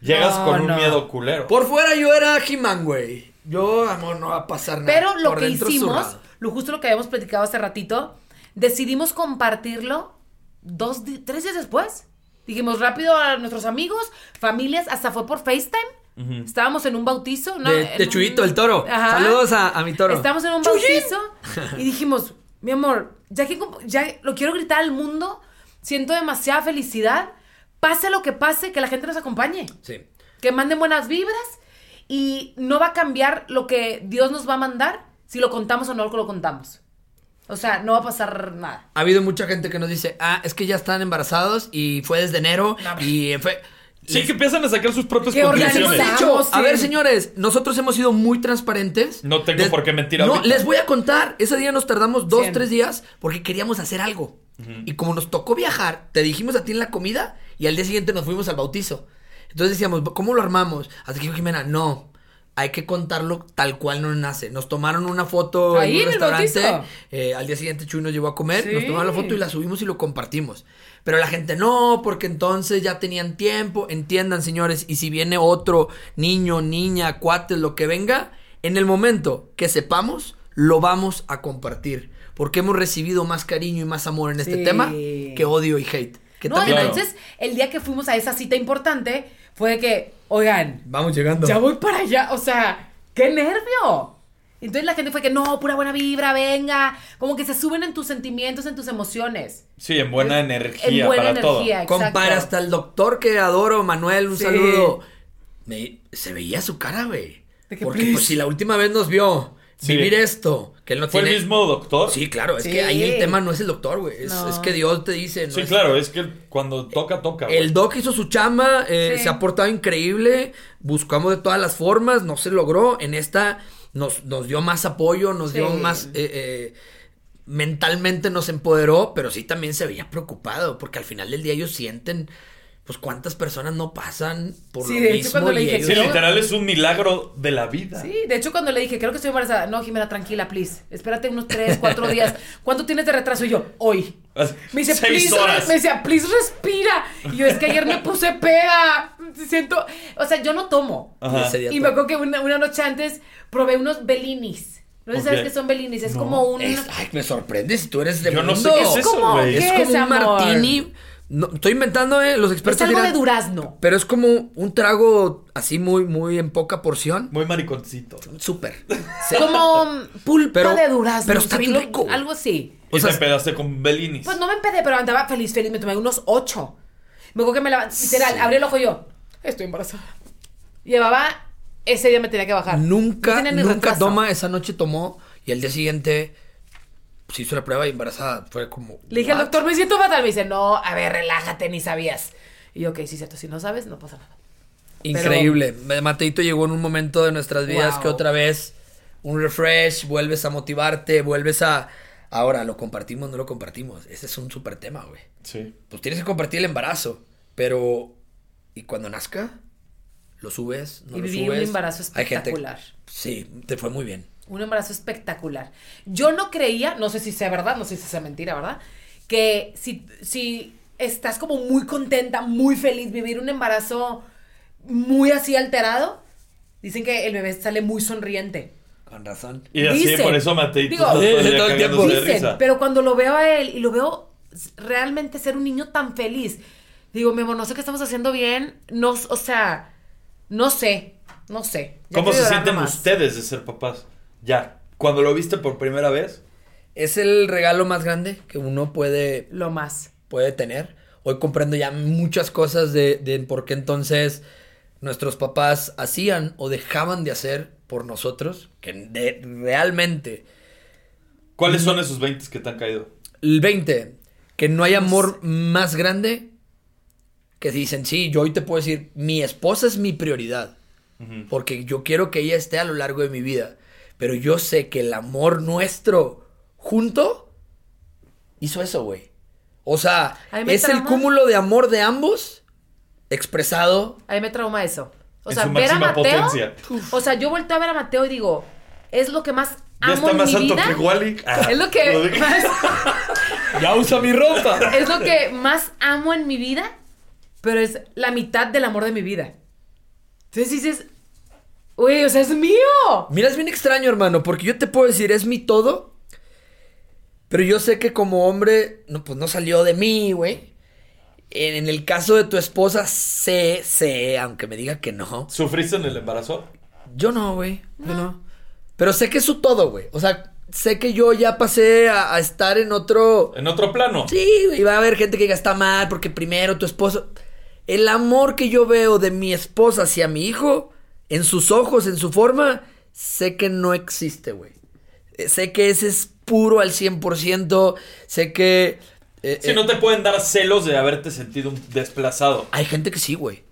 Llegas No, con un no. miedo culero. Por fuera yo era He-Man, güey. Yo, amor, no va a pasar nada. Pero lo Por que dentro hicimos, lo justo lo que habíamos platicado hace ratito, decidimos compartirlo dos, tres días después. Dijimos rápido a nuestros amigos, familias, hasta fue por FaceTime. Estábamos en un bautizo. ¿no? De, de un- Chuyito, el toro. Ajá. Saludos a, a mi toro. Estábamos en un bautizo y dijimos, mi amor, ya que ya lo quiero gritar al mundo, siento demasiada felicidad. Pase lo que pase, que la gente nos acompañe Sí. que manden buenas vibras y no va a cambiar lo que Dios nos va a mandar si lo contamos o no lo contamos. O sea, no va a pasar nada. Ha habido mucha gente que nos dice, ah, es que ya están embarazados y fue desde enero y fue... Sí, que empiezan a sacar sus propias Qué conclusiones. dicho, a ver señores, nosotros hemos sido muy transparentes. No tengo por qué mentir No, ahorita. les voy a contar. Ese día nos tardamos dos, tres días porque queríamos hacer algo. Y como nos tocó viajar, te dijimos a ti en la comida y al día siguiente nos fuimos al bautizo. Entonces decíamos, ¿cómo lo armamos? Hasta que dijo Jimena, no, hay que contarlo tal cual nos nace. Nos tomaron una foto Ahí en un restaurante. eh, al día siguiente Chuy nos llevó a comer, nos tomaron la foto y la subimos y lo compartimos. Pero la gente no, porque entonces ya tenían tiempo. Entiendan, señores, y si viene otro niño, niña, cuates, lo que venga, en el momento que sepamos, lo vamos a compartir. Porque hemos recibido más cariño y más amor en este Sí. tema que odio y hate. Que no, también y hay- entonces, el día que fuimos a esa cita importante, fue que, oigan, Vamos llegando. ya voy para allá. O sea, ¡qué nervio! Entonces la gente fue que, no, pura buena vibra, venga. Como que se suben en tus sentimientos, en tus emociones. Sí, en buena En energía buena para todo. energía, exacto. Compara hasta el doctor que adoro, Manuel, un Sí. saludo. Me- se veía su cara, güey. Porque pues si la última vez nos vio Sí. vivir esto, que él no ¿Fue tiene... el mismo doctor? Sí, claro, es Sí. que ahí el tema no es el doctor, güey. Es, No. es que Dios te dice. no Sí, es- claro, es que cuando toca, toca. El doc hizo su chamba, eh, Sí. se ha portado increíble, buscamos de todas las formas, no se logró. En esta nos, nos dio más apoyo, nos dio más... eh, eh, mentalmente nos empoderó, pero sí también se veía preocupado, porque al final del día ellos sienten, pues cuántas personas no pasan por Sí, lo de hecho, mismo cuando le dije, Sí, Creo- literal es un milagro de la vida. Sí, de hecho cuando le dije, creo que estoy embarazada, no, Jimena, tranquila, please, espérate unos tres, cuatro días. ¿Cuánto tienes de retraso? Y yo, hoy. Me dice, Seis please, horas. me decía, please respira. Y yo, es que ayer me puse peda. Siento, o sea, yo no tomo. Ajá. ese día Y me acuerdo que una, una noche antes probé unos Bellinis. No sé si sabes qué son Bellinis, es No. como un... Es- ay, me sorprende si tú eres de Yo no sé mundo. qué es eso, como- güey. Es ¿Qué como es, un amor? martini. No, estoy inventando, eh, los Es expertos algo de durazno. Pero es como un trago así muy, muy en poca porción. Muy mariconcito. Súper. Como pulpa Pero- de durazno. pero está ¿sí? bien rico. Algo así. Y O sea, te pedaste con Bellinis. Pues no me empedé, pero andaba feliz, feliz. Me tomé unos ocho. Me acuerdo que me levanté, literal, abrí el ojo y yo, estoy embarazada. Llevaba, ese día me tenía que bajar. Nunca, nunca retraso. toma. Esa noche tomó y el día siguiente se hizo la prueba y embarazada. Fue como. Le dije doctor, me siento fatal. Me dice, no, a ver, relájate, ni sabías. Y yo, ok, sí, cierto, si no sabes, no pasa nada. Increíble. Mateito llegó en un momento de nuestras vidas Wow. que otra vez un refresh, vuelves a motivarte, vuelves a. Ahora, ¿lo compartimos no lo compartimos? Ese es un súper tema, güey. Sí. Pues tienes que compartir el embarazo, pero. ¿Y cuando nazca? ¿Lo subes? ¿No Y lo viví subes? un embarazo Hay gente- espectacular. Sí, te fue muy bien. Un embarazo espectacular. Yo no creía, no sé si sea verdad, no sé si sea mentira, ¿verdad? Que si, si estás como muy contenta, muy feliz, vivir un embarazo muy así alterado, dicen que el bebé sale muy sonriente. Con razón. Y así, Dicen. por eso Mateito Digo, está todo el día todo el tiempo. de risa. pero cuando lo veo a él y lo veo realmente ser un niño tan feliz, digo, mi amor, no sé qué estamos haciendo bien, no, o sea, No sé, no sé. Ya ¿Cómo se sienten ustedes de ser papás? Ya. Cuando lo viste por primera vez. Es el regalo más grande que uno puede, Lo más. puede tener. Hoy comprendo ya muchas cosas de, de por qué entonces nuestros papás hacían o dejaban de hacer por nosotros. Que de- realmente ¿Cuáles son esos 20 que te han caído? El 20, que no hay amor más grande que dicen, sí, yo hoy te puedo decir, mi esposa es mi prioridad, porque yo quiero que ella esté a lo largo de mi vida, pero yo sé que el amor nuestro junto hizo eso, güey. O sea, es el trauma- cúmulo de amor de ambos expresado. A mí me trauma eso. O En sea, su ver a Mateo. potencia. O sea, yo volteo a ver a Mateo y digo, es lo que más ¿Ya amo está en más mi alto vida. que Wally? Ah, Es lo que dije. más, Ya usa mi ropa. es lo que más amo en mi vida, pero es la mitad del amor de mi vida. Entonces dices, güey, o sea, es mío. Mira, es bien extraño, hermano, porque yo te puedo decir, es mi todo. Pero yo sé que como hombre, no, pues no salió de mí, güey. En, el caso de tu esposa, sé, sé, aunque me diga que no. ¿Sufriste en el embarazo? Yo no, güey. Yo no. Pero sé que es su todo, güey. O sea, sé que yo ya pasé a, a estar en otro. En otro plano. Sí, güey, va a haber gente que diga está mal porque primero tu esposo. El amor que yo veo de mi esposa hacia mi hijo, en sus ojos, en su forma, sé que no existe, güey. Eh, Sé que ese es puro al 100%. Sé que. eh, Si eh, no te pueden dar celos de haberte sentido un desplazado. Hay gente que sí, güey.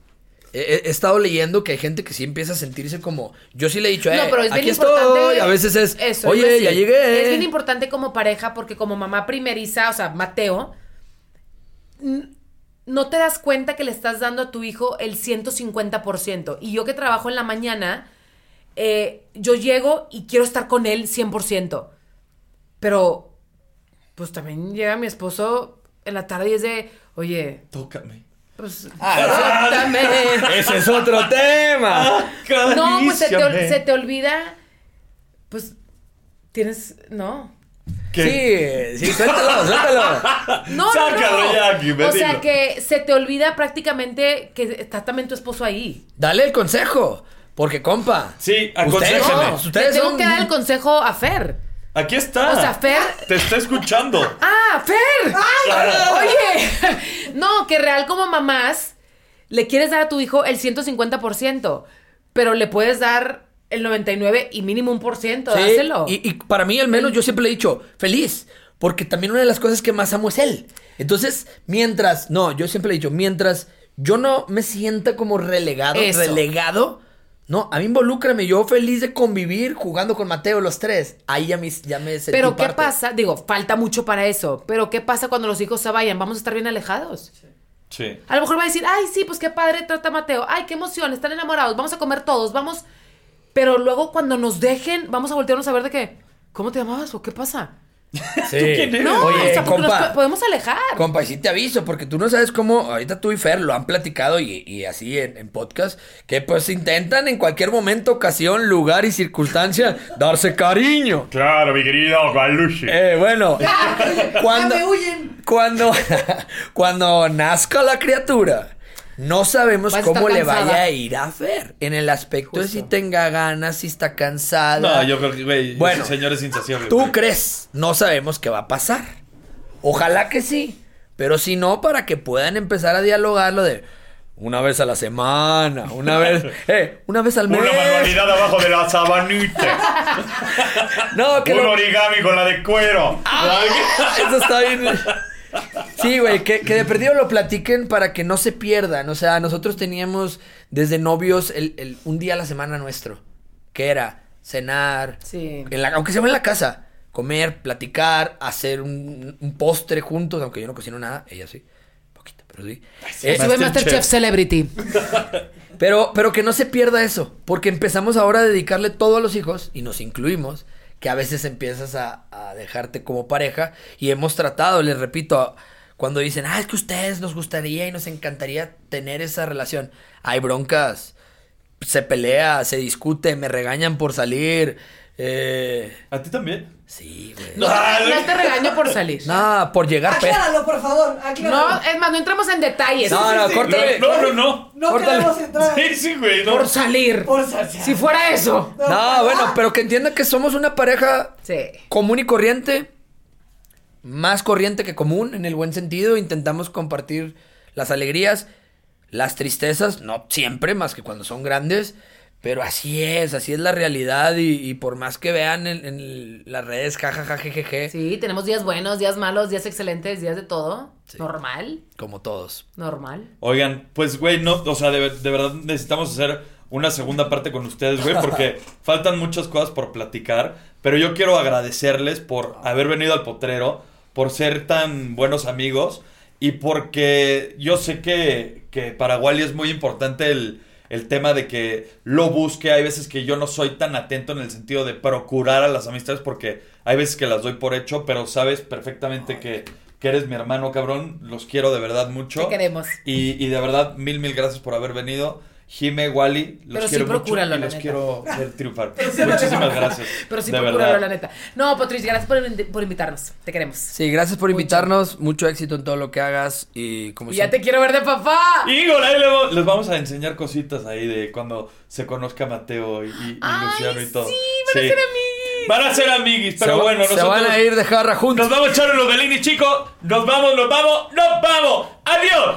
He, estado leyendo que hay gente que sí empieza a sentirse como. Yo sí le he dicho, eh, No, pero es bien aquí importante. estoy. A veces es, Eso, oye, decir. ya llegué. Es bien importante como pareja porque como mamá primeriza, o sea, Mateo, no te das cuenta que le estás dando a tu hijo el 150%. Y yo que trabajo en la mañana, eh, yo llego y quiero estar con él 100%. Pero, pues también llega mi esposo en la tarde y es de, oye, Tócame. pues, Ah, suéltame. Ese es otro tema. No, pues se te, se te olvida. Pues tienes. No. ¿Qué? Sí, sí, suéltalo, suéltalo. No, Sácalo no, no. ya, O sea que se te olvida prácticamente que está también tu esposo ahí. Dale el consejo. Porque, compa. Sí, ustedes, aconséjame. no, Le ustedes tengo son- que dar el consejo a Fer. Aquí está. O sea, Fer. Te está escuchando. ¡Ah, Fer! Oye. No, que real como mamás le quieres dar a tu hijo el 150%, pero le puedes dar el 99 y mínimo un por ciento. Sí, Dáselo. Y, y para mí, al menos, yo siempre le he dicho, feliz. Porque también una de las cosas que más amo es él. Entonces, mientras, no, yo siempre le he dicho, mientras yo no me sienta como relegado, Eso. relegado, no, a mí involúcrame, yo feliz de convivir jugando con Mateo los tres. Ahí ya me, ya me sentí Pero ¿qué parte. pasa? Digo, falta mucho para eso. Pero ¿qué pasa cuando los hijos se vayan? Vamos a estar bien alejados. Sí. A lo mejor va a decir, ay, sí, pues qué padre trata Mateo. Ay, qué emoción, están enamorados, vamos a comer todos, vamos. Pero luego cuando nos dejen, vamos a voltearnos a ver de qué. ¿Cómo te llamabas o qué pasa? Sí. No, Oye, o sea, porque nos compa. po- podemos alejar. Compa, y sí te aviso, porque tú no sabes cómo, ahorita tú y Fer lo han platicado y, y así en, en podcast, que pues intentan en cualquier momento, ocasión, lugar y circunstancia darse cariño. Claro, mi querido Galushi. Eh, bueno, cuando, cuando, cuando nazca la criatura, no sabemos cómo le cansada. vaya a ir a Fer. En el aspecto de si tenga ganas, si está cansada. No, yo creo que, güey, Bueno, ese señor es insaciable. Tú güey. crees, no sabemos qué va a pasar. Ojalá que sí, pero si no, para que puedan empezar a dialogar lo de una vez a la semana, una vez, eh, una vez al mes. Una manualidad abajo de la sabanita. No, que Un lo- origami con la de cuero. Eso está bien. Sí, güey, que, que de perdido lo platiquen para que no se pierdan. O sea, nosotros teníamos desde novios el, el- un día a la semana nuestro. Que era cenar, Sí. en la- aunque sea en la casa, comer, platicar, hacer un, un postre juntos, aunque yo no cocino nada, ella sí, poquito, pero sí. Eh, Sube Masterchef Celebrity. pero, pero que no se pierda eso, porque empezamos ahora a dedicarle todo a los hijos, y nos incluimos, que a veces empiezas a, a dejarte como pareja, y hemos tratado, les repito, cuando dicen, ah, es que ustedes nos gustaría y nos encantaría tener esa relación, hay broncas, se pelea, se discute, me regañan por salir, Eh, ¿A ti también? sí, güey. No, no te regaño por salir. Nada, por llegar pe- Acláralo, por favor. Acláralo. No, es más, no entramos en detalles. No, no, córtale. No, no, no. No córtale. queremos entrar. Sí, sí, güey. no. Por salir. Por. Si fuera eso. No, bueno, pero que entienda que somos una pareja Sí. común y corriente. Más corriente que común, en el buen sentido. Intentamos compartir las alegrías, las tristezas, no siempre, más que cuando son grandes. Pero así es, así es la realidad. Y, y por más que vean en, en las redes, jajaja, jejeje, Sí, tenemos días buenos, días malos, días excelentes, días de todo. Normal, como todos. normal. Oigan, pues, güey, no, o sea, de, de verdad necesitamos hacer una segunda parte con ustedes, güey, porque faltan muchas cosas por platicar. Pero yo quiero agradecerles por haber venido al potrero, por ser tan buenos amigos y porque yo sé que, que para Wally es muy importante el, el tema de que lo busque. Hay veces que yo no soy tan atento en el sentido de procurar a las amistades porque hay veces que las doy por hecho, pero sabes perfectamente que, que eres mi hermano, cabrón. Los quiero de verdad mucho. Te queremos. Y, y de verdad, mil, mil gracias por haber venido. Jime, Wally, los Pero sí, quiero mucho procúralo, y la los neta. quiero ver triunfar. Muchísimas gracias. Pero sí, procúralo, la neta. No, Patricia, gracias por, por invitarnos. Te queremos. Sí, gracias por invitarnos. Mucho éxito en todo lo que hagas. Y como Y ya te quiero ver de papá. Híjole, ahí le- les vamos a enseñar cositas ahí de cuando se conozca Mateo y, y- y Ay, Luciano y todo. sí, van a ser amiguis. Van a ser amiguis, se, pero va- bueno, se nosotros van a ir de jarra nos juntos. vamos a echar los Bellini, chicos. Nos vamos, nos vamos, nos vamos. Adiós.